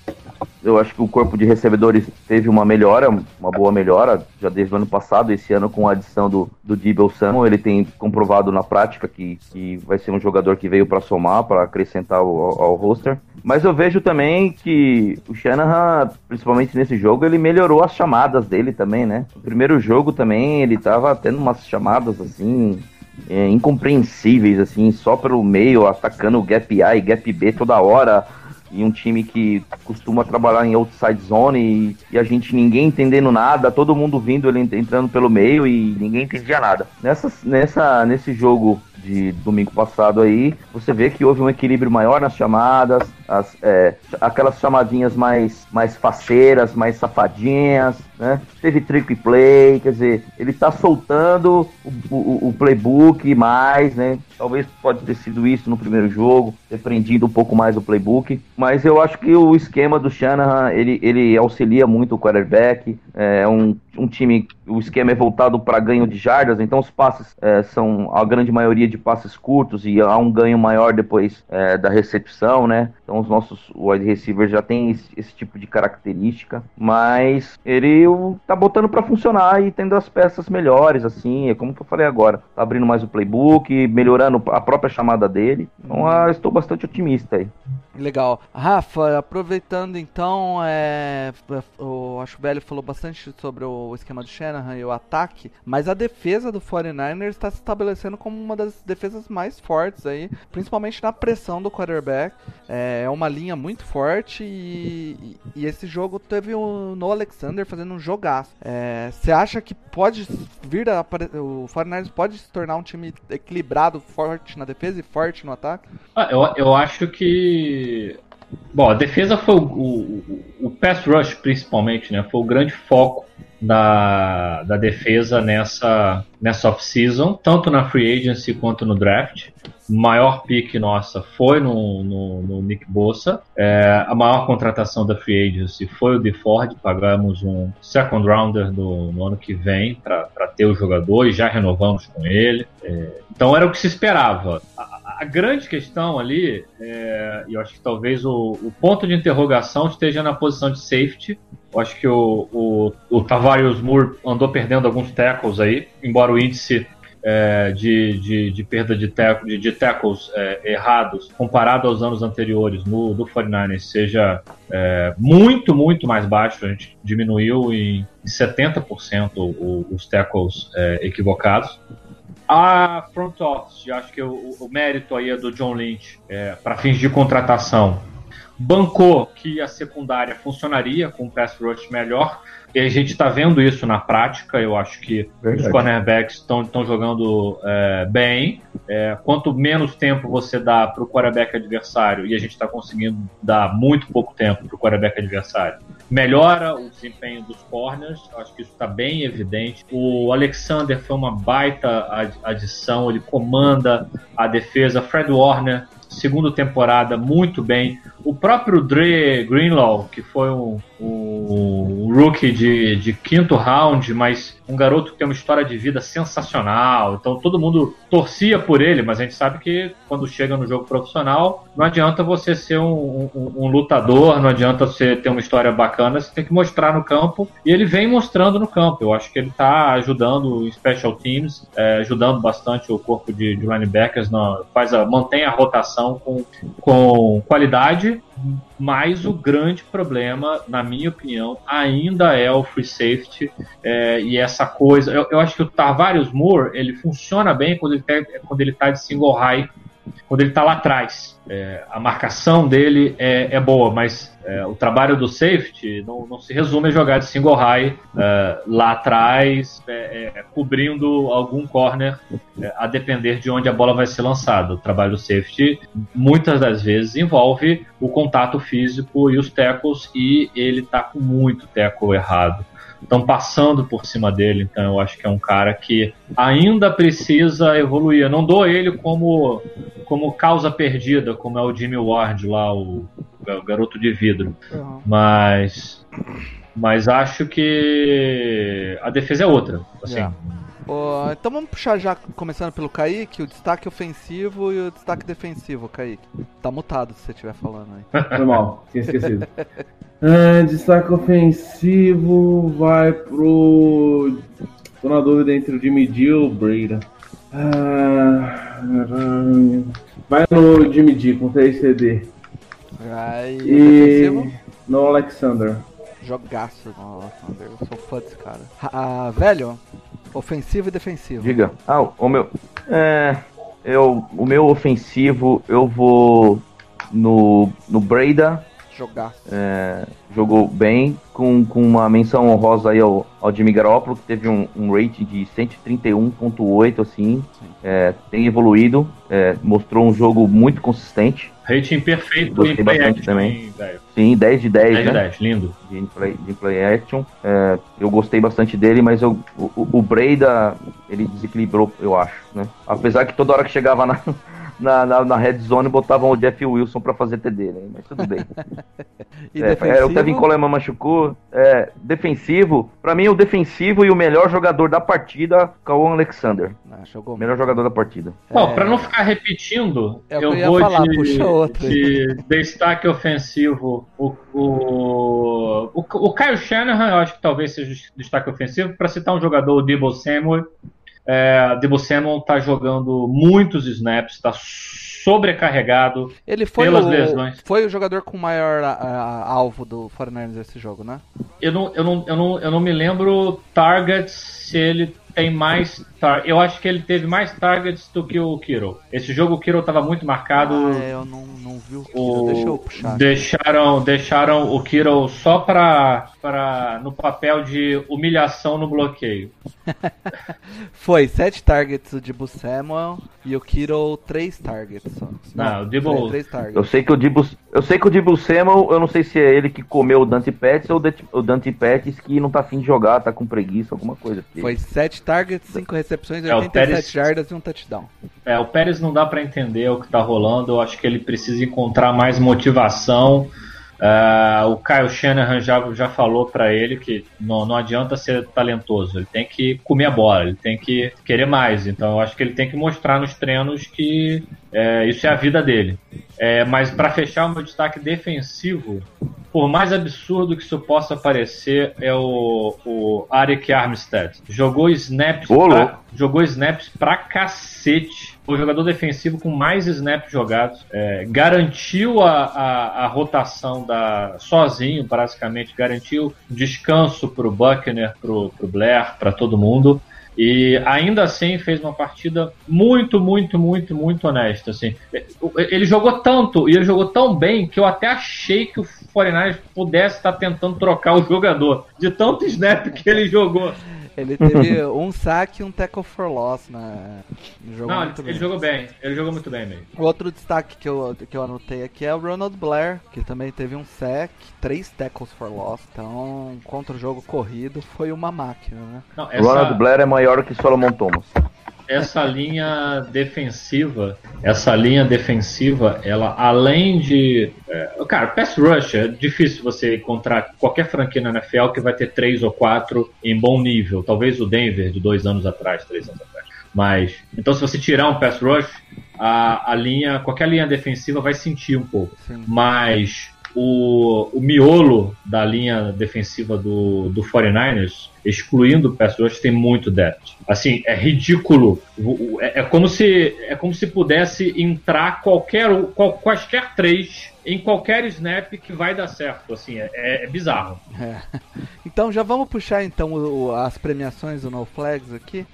Eu acho que o corpo de recebedores teve uma melhora, uma boa melhora, já desde o ano passado. Esse ano, com a adição do, do Dibble Samuel, ele tem comprovado na prática que, que vai ser um jogador que veio para somar, para acrescentar ao, ao- roster. Mas eu vejo também que o Shanahan, principalmente nesse jogo, ele melhorou as chamadas dele também, né? No primeiro jogo também ele tava tendo umas chamadas assim, é, incompreensíveis, assim, só pelo meio, atacando o gap A e gap B toda hora. E um time que costuma trabalhar em outside zone e, e a gente ninguém entendendo nada, todo mundo vindo ele ent- entrando pelo meio e ninguém entendia nada. Nessa, nessa, nesse jogo de domingo passado aí, você vê que houve um equilíbrio maior nas chamadas, as, é, aquelas chamadinhas mais, mais faceiras, mais safadinhas, né? Teve trick play, quer dizer, ele tá soltando o, o- o playbook mais, né? Talvez pode ter sido isso no primeiro jogo, ter prendido um pouco mais o playbook, mas eu acho que o esquema do Shanahan, ele, ele auxilia muito o quarterback, é um, um time, o esquema é voltado para ganho de jardas, então os passes é, são a grande maioria de passes curtos e há um ganho maior depois é, da recepção, né? Então os nossos wide receivers já têm esse, esse tipo de característica, mas ele o- tá botando para funcionar e tendo as peças melhores, assim, é como eu falei agora, tá abrindo mais o playbook, melhorando a própria chamada dele, então ah, estou bastante otimista aí. Legal. Rafa, aproveitando então, é, o, acho Velho falou bastante sobre o esquema do Shanahan e o ataque, mas a defesa do 49ers está se estabelecendo como uma das defesas mais fortes aí, principalmente na pressão do quarterback. É uma linha muito forte e, e- esse jogo teve o No Alexander fazendo um jogaço. É, Você acha que pode vir a, o 49ers pode se tornar um time equilibrado, forte na defesa e forte no ataque? Ah, eu, eu acho que. Bom, a defesa foi o, o, o pass rush, principalmente, né? Foi o grande foco da, da defesa nessa, nessa off-season, tanto na free agency quanto no draft. Maior pick nossa foi no, no, no Nick Bossa. É, a maior contratação da free agency foi o de Ford. Pagamos um second rounder do, no ano que vem para ter o jogador e já renovamos com ele. É, então era o que se esperava. A grande questão ali, é, eu acho que talvez o, o ponto de interrogação esteja na posição de safety. Eu acho que o, o, o Moore andou perdendo alguns tackles aí, embora o índice é, de, de, de perda de, de, de tackles é, errados comparado aos anos anteriores no do 49ers seja é, muito, muito mais baixo. A gente diminuiu em 70% o- os tackles é, equivocados. A front office, eu acho que o, o mérito aí é do John Lynch é, para fins de contratação. Bancou que a secundária funcionaria com um pass rush melhor. E a gente está vendo isso na prática. Eu acho que os Verdade. cornerbacks estão jogando é, bem. É, quanto menos tempo você dá para o quarterback adversário, e a gente está conseguindo dar muito pouco tempo para o quarterback adversário, melhora o desempenho dos corners. Acho que isso está bem evidente. O Alexander foi uma baita ad- adição, ele comanda a defesa. Fred Warner, segunda temporada, muito bem. O próprio Dre Greenlaw, que foi um, um rookie de, de quinto round, mas um garoto que tem uma história de vida sensacional. Então todo mundo torcia por ele, mas a gente sabe que quando chega no jogo profissional, não adianta você ser um, um- um lutador, não adianta você ter uma história bacana, você tem que mostrar no campo. E ele vem mostrando no campo. Eu acho que ele está ajudando em special teams, é, ajudando bastante o corpo de, de linebackers, na, faz a, mantém a rotação com, com qualidade. Mas o grande problema, na minha opinião, ainda é o free safety é, e essa coisa. Eu, eu acho que o Tavares Moore ele funciona bem quando ele, tá, quando ele tá de single high, quando ele tá lá atrás. É, a marcação dele é, é boa, mas é, o trabalho do safety não, não se resume a jogar de single high é, lá atrás, é, é, cobrindo algum corner, a depender de onde a bola vai ser lançada. O trabalho do safety muitas das vezes envolve o contato físico e os tackles, e ele tá com muito tackle errado. Estão passando por cima dele, então eu acho que é um cara que ainda precisa evoluir. Eu não dou ele como, como causa perdida, como é o Jimmy Ward lá, o, o garoto de vidro. Mas, mas acho que a defesa é outra. Assim, Yeah. Ó, então vamos puxar já, começando pelo Kaique, o destaque ofensivo e o destaque defensivo, Kaique. Tá mutado se você estiver falando aí. Foi mal, tinha esquecido. Ah, destaque ofensivo vai pro. Tô na dúvida entre o Jimmy G e o Breda. Ah, vai no Jimmy G com 3 CD. Aí, E defensivo, no Alexander. jogaço. Nossa, eu sou fã desse cara. Ah, velho, ofensivo e defensivo. Diga. Ah, o meu. É. Eu, o meu ofensivo, eu vou no, no Breda Jogar. É, jogou bem, com, com uma menção honrosa aí ao, ao Jimmy Garoppolo, que teve um, um rating de 131.8, assim, é, tem evoluído, é, mostrou um jogo muito consistente, Rating perfeito Gostei em play bastante action, também. velho? sim, 10 de 10, 10 de né? 10, lindo. de play, de play action. É, eu gostei bastante dele, mas eu, o, o- o Breda, ele desequilibrou, eu acho, né? Apesar que toda hora que chegava na, na, na, na red zone, botavam o Jeff Wilson pra fazer TD, né? Mas tudo bem. E É, é, o Tevin Coleman machucou. É, defensivo, pra mim o defensivo e o melhor jogador da partida, Kawan Alexander. Ah, jogou O melhor jogador da partida. Bom, pra não ficar repetindo, É eu eu vou falar, de, puxa outro aí. de destaque ofensivo. O, o, o, o Kyle Shanahan, eu acho que talvez seja o destaque ofensivo. Para citar um jogador, o Debo Samuel. É, Debo tá jogando muitos snaps, tá sobrecarregado. Ele foi pelas o, lesões. foi o jogador com maior a- a- alvo do 49ers nesse jogo, né? Eu não, eu, não, eu, não, eu não me lembro targets se ele tem mais. Tar eu acho que ele teve mais targets do que o Kiro. Esse jogo o Kiro estava muito marcado. Ah, é, eu não, não vi o O- Deixa eu puxar. Deixaram, deixaram o Kiro só pra, pra, no papel de humilhação no bloqueio. Foi 7 targets o Dibu Samuel e o Kiro 3 targets só. Não, o Debo- 3 targets. Eu sei que o Dibu, eu sei que o Dibu Samuel, eu não sei se é ele que comeu o Dante Pettis ou o Dante Pettis que não tá afim de jogar, tá com preguiça, alguma coisa. porque- Foi 7 targets, 5 recepções, É, o 87 Pérez- jardas e um touchdown. É, o Pérez não dá pra entender o que tá rolando. Eu acho que ele precisa encontrar mais motivação. Ah, o Kyle Shanahan já, já falou pra ele que não, não adianta ser talentoso, ele tem que comer a bola, ele tem que querer mais. Então eu acho que ele tem que mostrar nos treinos que é, isso é a vida dele. É, mas para fechar o meu destaque defensivo, por mais absurdo que isso possa parecer, é o, o Arik Armstead. Jogou snaps, pra, jogou snaps pra cacete. O jogador defensivo com mais snaps jogados. É, garantiu a, a, a rotação da sozinho, basicamente. Garantiu descanso pro Buckner, pro, pro Blair, para todo mundo. E ainda assim fez uma partida muito, muito, muito, muito honesta. Assim. Ele jogou tanto e ele jogou tão bem que eu até achei que o 49ers pudesse estar tentando trocar o jogador. De tanto snap que ele jogou. Ele teve um saque e um tackle for loss né? Jogou Não, muito ele, bem. jogou bem. Ele jogou muito bem mesmo. Outro destaque que eu, que eu anotei aqui é o Ronald Blair, que também teve um sack, três tackles for loss. Então, contra o jogo corrido, foi uma máquina, né? Não, Ronald essa, Blair é maior que Solomon Thomas. Essa linha defensiva, essa linha defensiva, ela além de. é, cara, pass rush é difícil você encontrar qualquer franquia na NFL que vai ter três ou quatro em bom nível. Talvez o Denver de dois anos atrás, três anos atrás. Mas, então se você tirar um pass rush, a, a linha, qualquer linha defensiva vai sentir um pouco. Sim. Mas o, o miolo da linha defensiva do, do 49ers, excluindo o pass rush, tem muito depth. Assim, é ridículo. É, é como se é como se pudesse entrar qualquer qual, quaisquer três em qualquer snap que vai dar certo. Assim, é, é- é bizarro. É. Então já vamos puxar então o- as premiações do No Flags aqui.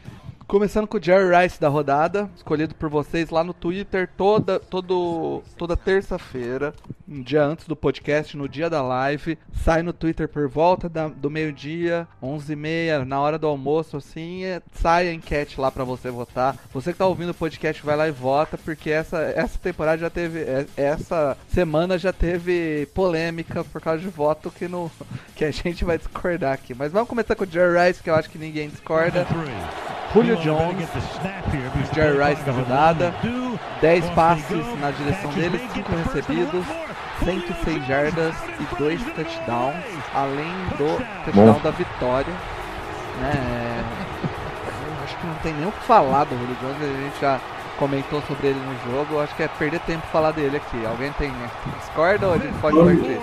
Começando com o Jerry Rice da rodada, escolhido por vocês lá no Twitter toda, todo, toda terça-feira, um dia antes do podcast, no dia da live. Sai no Twitter por volta da- do meio-dia, 11h30, na hora do almoço, assim, sai a enquete lá pra você votar. Você que tá ouvindo o podcast, vai lá e vota, porque essa, essa temporada já teve, é- essa semana já teve polêmica por causa de voto que, no, que a gente vai discordar aqui. Mas vamos começar com o Jerry Rice, que eu acho que ninguém discorda. Julio Jones, Jerry Rice da rodada, 10 passes na direção dele, 5 recebidos, 106 jardas e 2 touchdowns, além do touchdown Bom. da vitória. Né? É, eu acho que não tem nem o que falar do Julio Jones, a gente já comentou sobre ele no jogo, acho que é perder tempo falar dele aqui. Alguém tem discorda ou a gente pode partir?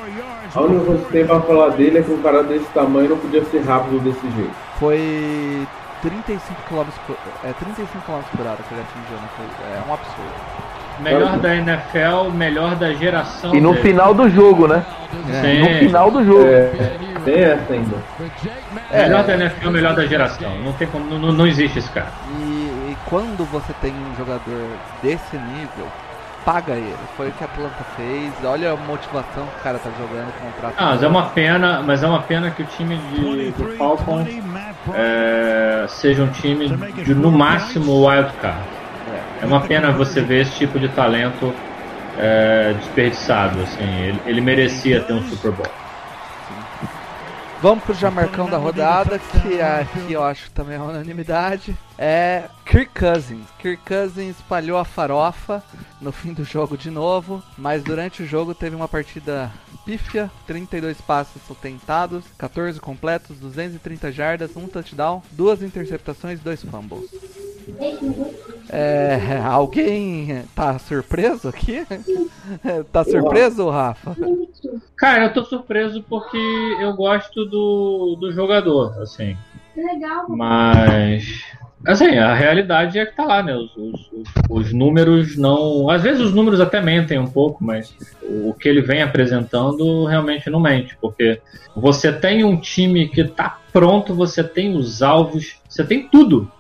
A única coisa que tem pra falar dele é que um cara desse tamanho não podia ser rápido desse jeito. Foi 35 km por, é, 35 km por hora que ele atingiu, né? Foi- É um absurdo. Melhor da NFL, melhor da geração. E no dele. final do jogo, né? Sim. No final do jogo. É, tem essa ainda. Melhor da NFL, melhor da geração. Não tem como, não, não existe esse cara. E, e quando você tem um jogador desse nível, paga ele. Foi o que a Atlanta fez. Olha a motivação que o cara tá jogando contrato. Ah, mas é uma pena, mas é uma pena que o time de, do Falcons é, seja um time de no máximo wild card. É uma pena você ver esse tipo de talento é, desperdiçado. Assim, ele, ele merecia ter um Super Bowl. Vamos pro Jamarcão da rodada, que aqui eu acho também é unanimidade. É Kirk Cousins. Kirk Cousins espalhou a farofa no fim do jogo de novo, mas durante o jogo teve uma partida pífia, 32 passes tentados, 14 completos, 230 jardas, um touchdown, duas interceptações e dois fumbles. É, alguém tá surpreso aqui? tá surpreso, Rafa? Cara, eu tô surpreso porque eu gosto do, do jogador, assim. Legal. Mas. Assim, a realidade é que tá lá, né? Os, os, os- os números não. Às vezes os números até mentem um pouco, mas o que ele vem apresentando realmente não mente. Porque você tem um time que tá pronto, você tem os alvos, você tem tudo.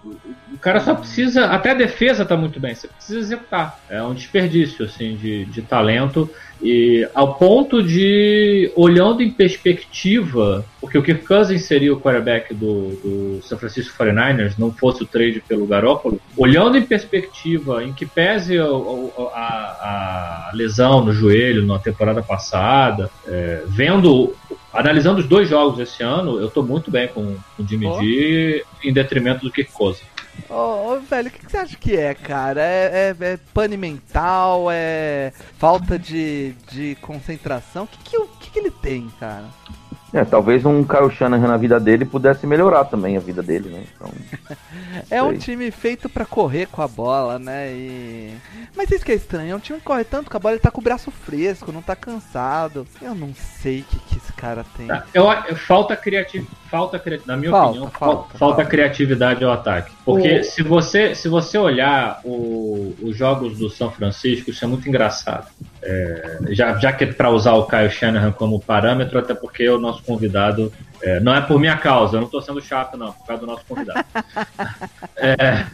O cara só precisa. Até a defesa tá muito bem, você precisa executar. É um desperdício, assim, de, de talento. E ao ponto de, olhando em perspectiva, porque o Kirk Cousins seria o quarterback do, do San Francisco 49ers, não fosse o trade pelo Garoppolo, olhando em perspectiva, em que pese o- a, a lesão no joelho na temporada passada, é, vendo, analisando os dois jogos esse ano, eu tô muito bem com, com o Jimmy. G em detrimento do Kirk Cousins. Ô, ô, velho, o que, que você acha que é, cara? É, é, é pane mental? É falta de, de concentração? O que, que, que, que ele tem, cara? É, talvez um Kyle Shanahan na vida dele pudesse melhorar também a vida dele, né? Então, É um time feito pra correr com a bola, né? E... Mas isso que é estranho, é um time que corre tanto com a bola, ele tá com o braço fresco, não tá cansado. Eu não sei o que, que esse cara tem. Tá, Eu, eu- falta criatividade, falta na minha Falta, opinião, falta, falta, falta. criatividade ao ataque. Porque O- se você se você olhar o- os jogos do São Francisco, isso é muito engraçado. É, já, já que para usar o Kyle Shanahan como parâmetro, até porque o nosso convidado é, não é por minha causa, eu não estou sendo chato não, por causa do nosso convidado. É,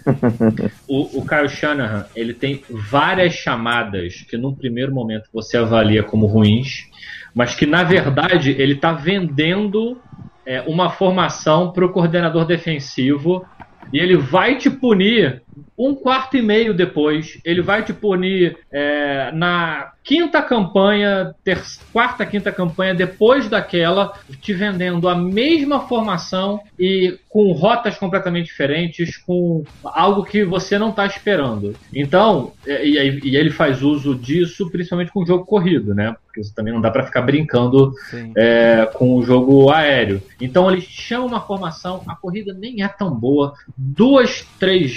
o, o Kyle Shanahan ele tem várias chamadas que num primeiro momento você avalia como ruins, mas que na verdade ele está vendendo é, uma formação para o coordenador defensivo e ele vai te punir um quarto e meio depois. Ele vai te punir é, na quinta campanha, ter- quarta, quinta campanha depois daquela, te vendendo a mesma formação e com rotas completamente diferentes, com algo que você não está esperando. Então, é, e, e ele faz uso disso principalmente com o jogo corrido, né? Porque você também não dá para ficar brincando é, com o jogo aéreo. Então ele chama uma formação, a corrida nem é tão boa, duas, três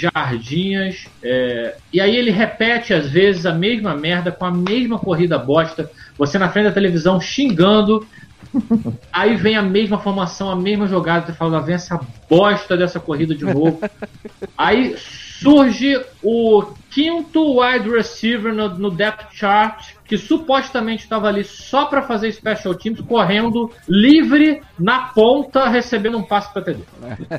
jardinhas, é, e aí ele repete às vezes a mesma merda com a mesma corrida bosta, você na frente da televisão xingando. Aí vem a mesma formação, a mesma jogada, você fala, lá vem essa bosta dessa corrida de novo. Aí surge o quinto wide receiver no, no depth chart, que supostamente estava ali só para fazer special teams, correndo livre na ponta, recebendo um passe para TD.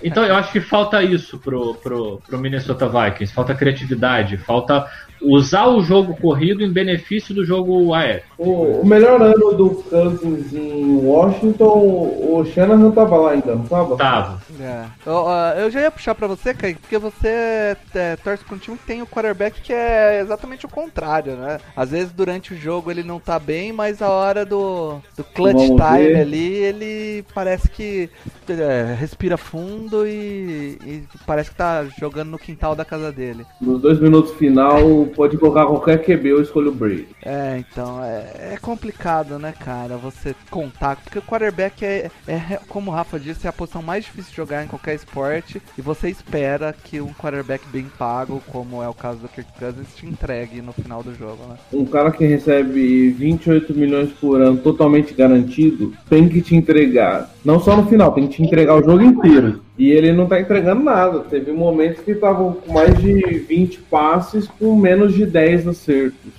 Então eu acho que falta isso pro, pro, pro Minnesota Vikings, falta criatividade, falta usar o jogo corrido em benefício do jogo aéreo. O, o melhor ano do Cousins em Washington, o Shanahan tava lá ainda, não tava? Tava. É. Eu, eu já ia puxar pra você, Kaique, porque você é, torce pra um time que tem o quarterback que é exatamente o contrário, né? Às vezes durante o jogo ele não tá bem, mas a hora do, do clutch Vamos time ver. ali, ele parece que é, respira fundo e, e parece que tá jogando no quintal da casa dele. Nos dois minutos final, pode colocar qualquer QB, eu escolho o Brady. É, então, é, é complicado, né, cara, você contar, porque o quarterback é, é, como o Rafa disse, é a posição mais difícil de jogar em qualquer esporte, e você espera que um quarterback bem pago, como é o caso do Kirk Cousins, te entregue no final do jogo, né? Um cara que recebe 28 milhões por ano totalmente garantido, tem que te entregar. Não só no final, tem que te entregar o jogo inteiro. E ele não tá entregando nada. Teve momentos que estavam com mais de 20 passes com menos de 10 acertos.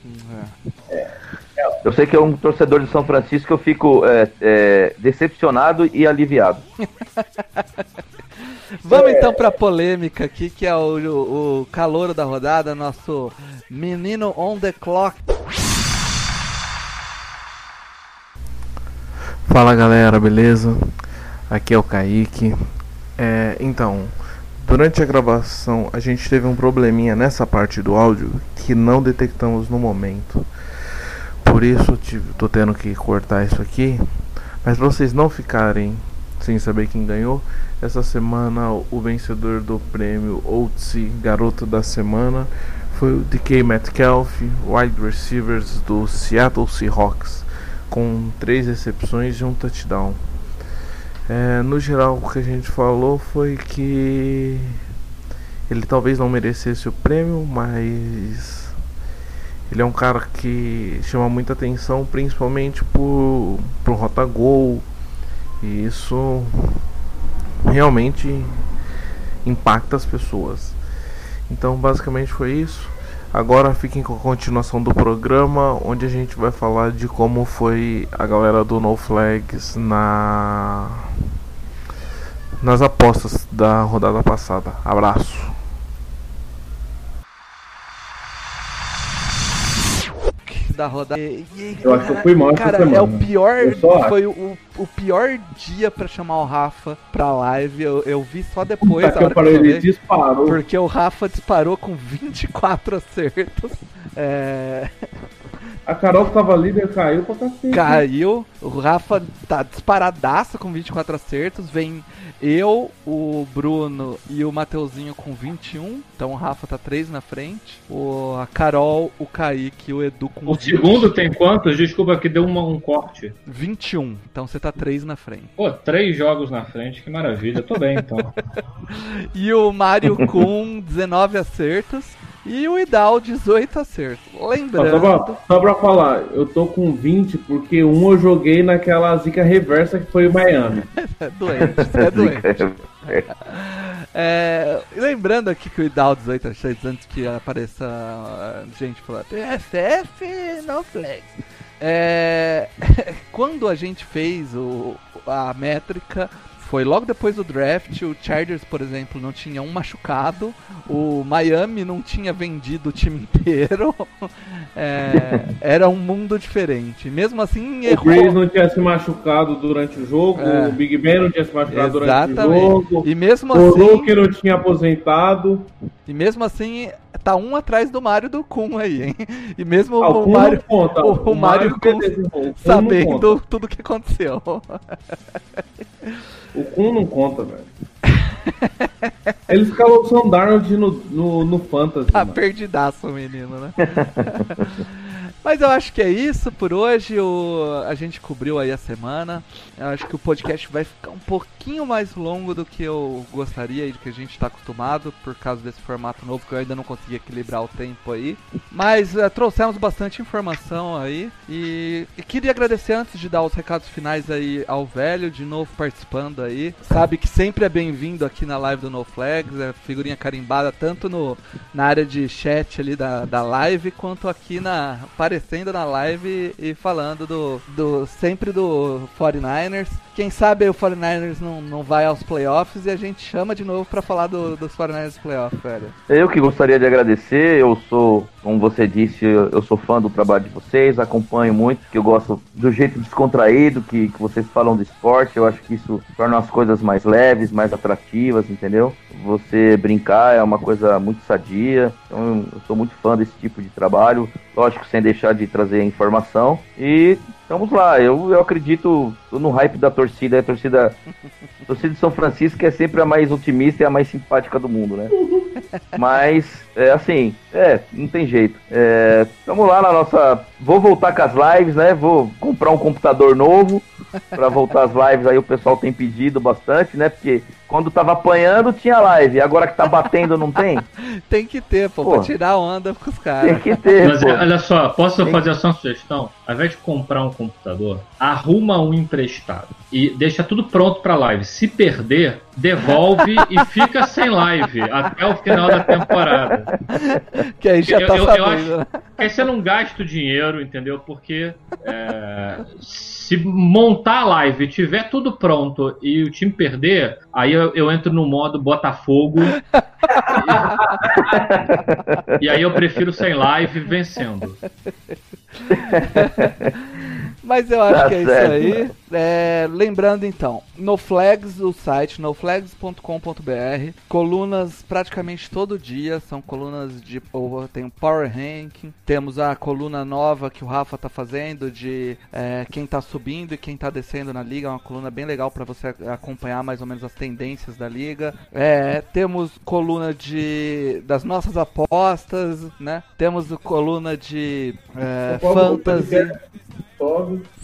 eu sei que é um torcedor de São Francisco, eu fico é, é, decepcionado e aliviado. Vamos então pra polêmica aqui, que é o, o, o calouro da rodada, nosso Menino on the clock. Fala galera, beleza? Aqui é o Kaique. É, então, durante a gravação a gente teve um probleminha nessa parte do áudio que não detectamos no momento. Por isso tô tendo que cortar isso aqui. Mas pra vocês não ficarem sem saber quem ganhou, essa semana o vencedor do prêmio Otsi Garoto da Semana foi o DK Metcalf, wide receivers do Seattle Seahawks, com três recepções e um touchdown. É, no geral, o que a gente falou foi que ele talvez não merecesse o prêmio, mas ele é um cara que chama muita atenção, principalmente por, por rota gol, e isso realmente impacta as pessoas. Então, basicamente foi isso. Agora fiquem com a continuação do programa, onde a gente vai falar de como foi a galera do No Flags na nas apostas da rodada passada. Abraço. Da rodada. E- e- Eu acho que eu fui mal essa Cara, semana. é o pior. Foi o, o pior dia pra chamar o Rafa pra live. Eu, eu vi só depois. A que eu ele vi, disparou. porque o Rafa disparou com 24 acertos. É, A Carol que tava líder caiu pra cacete. caiu. O Rafa tá disparadaço com 24 acertos. Vem eu, o Bruno e o Mateuzinho com 21. Então o Rafa tá 3 na frente. O, a Carol, o Kaique e o Edu com O 20. segundo tem quantos? Desculpa que deu uma- um corte. 21. Então você tá 3 na frente. Pô, três jogos na frente, que maravilha. Tô bem então. E o Mario com 19 acertos. E o Idal 18 acertos. Lembrando. só, pra, só pra falar, eu tô com 20 porque um eu joguei naquela zica reversa que foi o Miami. É doente, é doente. É, lembrando aqui que o Idal 18 acertos antes que apareça ah, gente falando PSF não flex. É, quando a gente fez o, a métrica, foi logo depois do draft. O Chargers, por exemplo, não tinha um machucado. O Miami não tinha vendido o time inteiro. É, era um mundo diferente. Mesmo assim, O errou. Breeze não tinha se machucado durante o jogo, É. o Big Ben não tinha se machucado durante o Exatamente. jogo, E mesmo o assim, Luke não tinha aposentado. E mesmo assim, tá um atrás do Mario do Kun aí, hein? E mesmo Ah, o, o Kun Mario conta. o- o Mario Kun, Kun o sabendo tudo que aconteceu. O Kun não conta, velho. Ele escalou o Sam Darnold no, no, no Fantasy. Tá mano. perdidaço o menino, né? Mas eu acho que é isso por hoje. O... A gente cobriu aí a semana. Eu acho que o podcast vai ficar um pouquinho mais longo do que eu gostaria e do que a gente está acostumado, por causa desse formato novo que eu ainda não consegui equilibrar o tempo aí. Mas eh, trouxemos bastante informação aí. E... e queria agradecer antes de dar os recados finais aí ao velho, de novo participando aí. Sabe que sempre é bem-vindo aqui na live do No Flags, é figurinha carimbada tanto no, na área de chat ali da, da live, quanto aqui na aparecendo na live e falando do, do sempre do 49ers. Quem sabe o 49ers não, não vai aos playoffs e a gente chama de novo pra falar do, dos 49ers playoffs, velho. Eu que gostaria de agradecer, eu sou, como você disse, eu eu sou fã do trabalho de vocês, acompanho muito, que eu gosto do jeito descontraído que, que vocês falam do esporte, eu acho que isso torna as coisas mais leves, mais atrativas, entendeu? Você brincar é uma coisa muito sadia, então eu sou muito fã desse tipo de trabalho, lógico, sem deixar de trazer informação, e vamos lá, eu, eu acredito no hype da torcida, a torcida, a torcida de São Francisco é sempre a mais otimista e a mais simpática do mundo, né? Mas, é assim, é, não tem jeito. É, vamos lá na nossa. Vou voltar com as lives, né? Vou comprar um computador novo pra voltar as lives. Aí o pessoal tem pedido bastante, né? Porque quando tava apanhando tinha live, agora que tá batendo não tem? Tem que ter, pô, Pô. pra tirar onda com os Tem caras. que ter, Mas pô. olha só, posso Tem- fazer só uma sugestão? Ao invés de comprar um computador, arruma um emprestado e deixa tudo pronto pra live. Se perder, devolve e fica sem live até o final da temporada. Que aí já Eu- tá eu- eu sabendo, acho- né? aí você não gasta o dinheiro, entendeu? Porque é, se montar a live e tiver tudo pronto e o time perder, aí eu, eu entro no modo Botafogo. e, e aí eu prefiro sem live vencendo. Mas eu acho Tá que é certo, isso aí. É, lembrando então, no Flags, o site noflags.com.br, colunas praticamente todo dia, são colunas de tem Power Ranking, temos a coluna nova que o Rafa tá fazendo de é, quem tá subindo e quem tá descendo na liga, é uma coluna bem legal para você acompanhar mais ou menos as tendências da liga. É, temos coluna de das nossas apostas, né? Temos coluna de é, fantasy.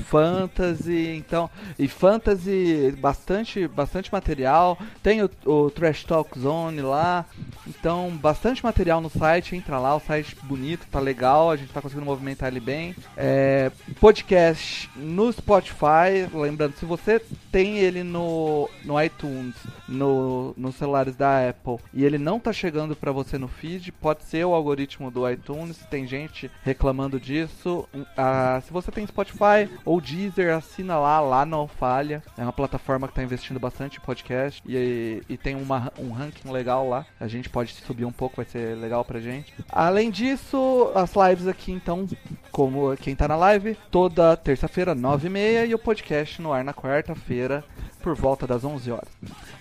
Fantasy, então, e fantasy bastante, bastante material. Tem o, o Trash Talk Zone lá, então bastante material no site. Entra lá, o site bonito, tá legal, a gente tá conseguindo movimentar ele bem. É, podcast no Spotify, lembrando, se você tem ele no, no iTunes, no, nos celulares da Apple, e ele não tá chegando para você no feed, pode ser o algoritmo do iTunes. Tem gente reclamando disso. Ah, se você tem Spotify ou Deezer, assina lá, lá não falha. É uma plataforma que está investindo bastante em podcast e, e tem uma, um ranking legal lá. A gente pode subir um pouco, vai ser legal pra gente. Além disso, as lives aqui então, como quem tá na live, toda terça-feira, 9h30 e o podcast no ar na quarta-feira, por volta das 11 horas.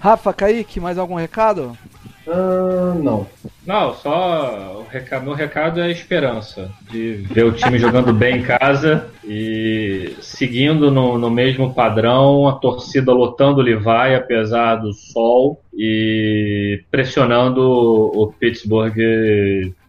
Rafa, Kaique, mais algum recado? Ah, não. Não, só o recado, meu recado é a esperança de ver o time jogando bem em casa e seguindo no, no mesmo padrão, a torcida lotando o Levi apesar do sol e pressionando o Pittsburgh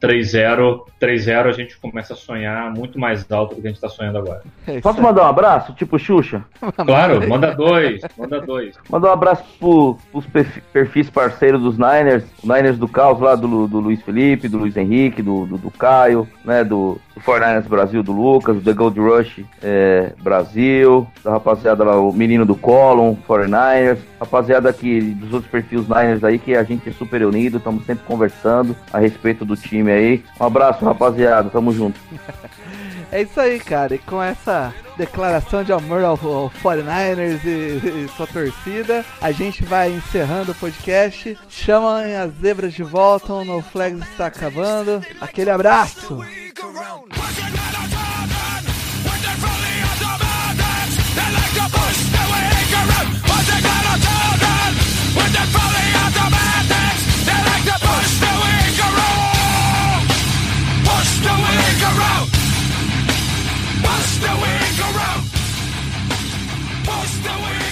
3-0. 3-0 a gente começa a sonhar muito mais alto do que a gente está sonhando agora. É Posso mandar um abraço, tipo Xuxa? Claro, manda dois, manda dois. Mandar um abraço pros perfi- perfis parceiros dos Niners, Niners do Caos lá, do, Do Luiz Felipe, do Luiz Henrique, do, do, do Caio, né, do, do 49ers Brasil, do Lucas, do The Gold Rush é, Brasil, da rapaziada lá, o menino do Column, 49ers, rapaziada aqui dos outros perfis Niners aí, que a gente é super unido, estamos sempre conversando a respeito do time aí. Um abraço, rapaziada, tamo junto. É isso aí, cara. E com essa declaração de amor ao, ao 49ers e, e, sua torcida, a gente vai encerrando o podcast. Chamem as zebras de volta, o No Flags está acabando. Aquele abraço! Push the! Push the wig around. Push the wig.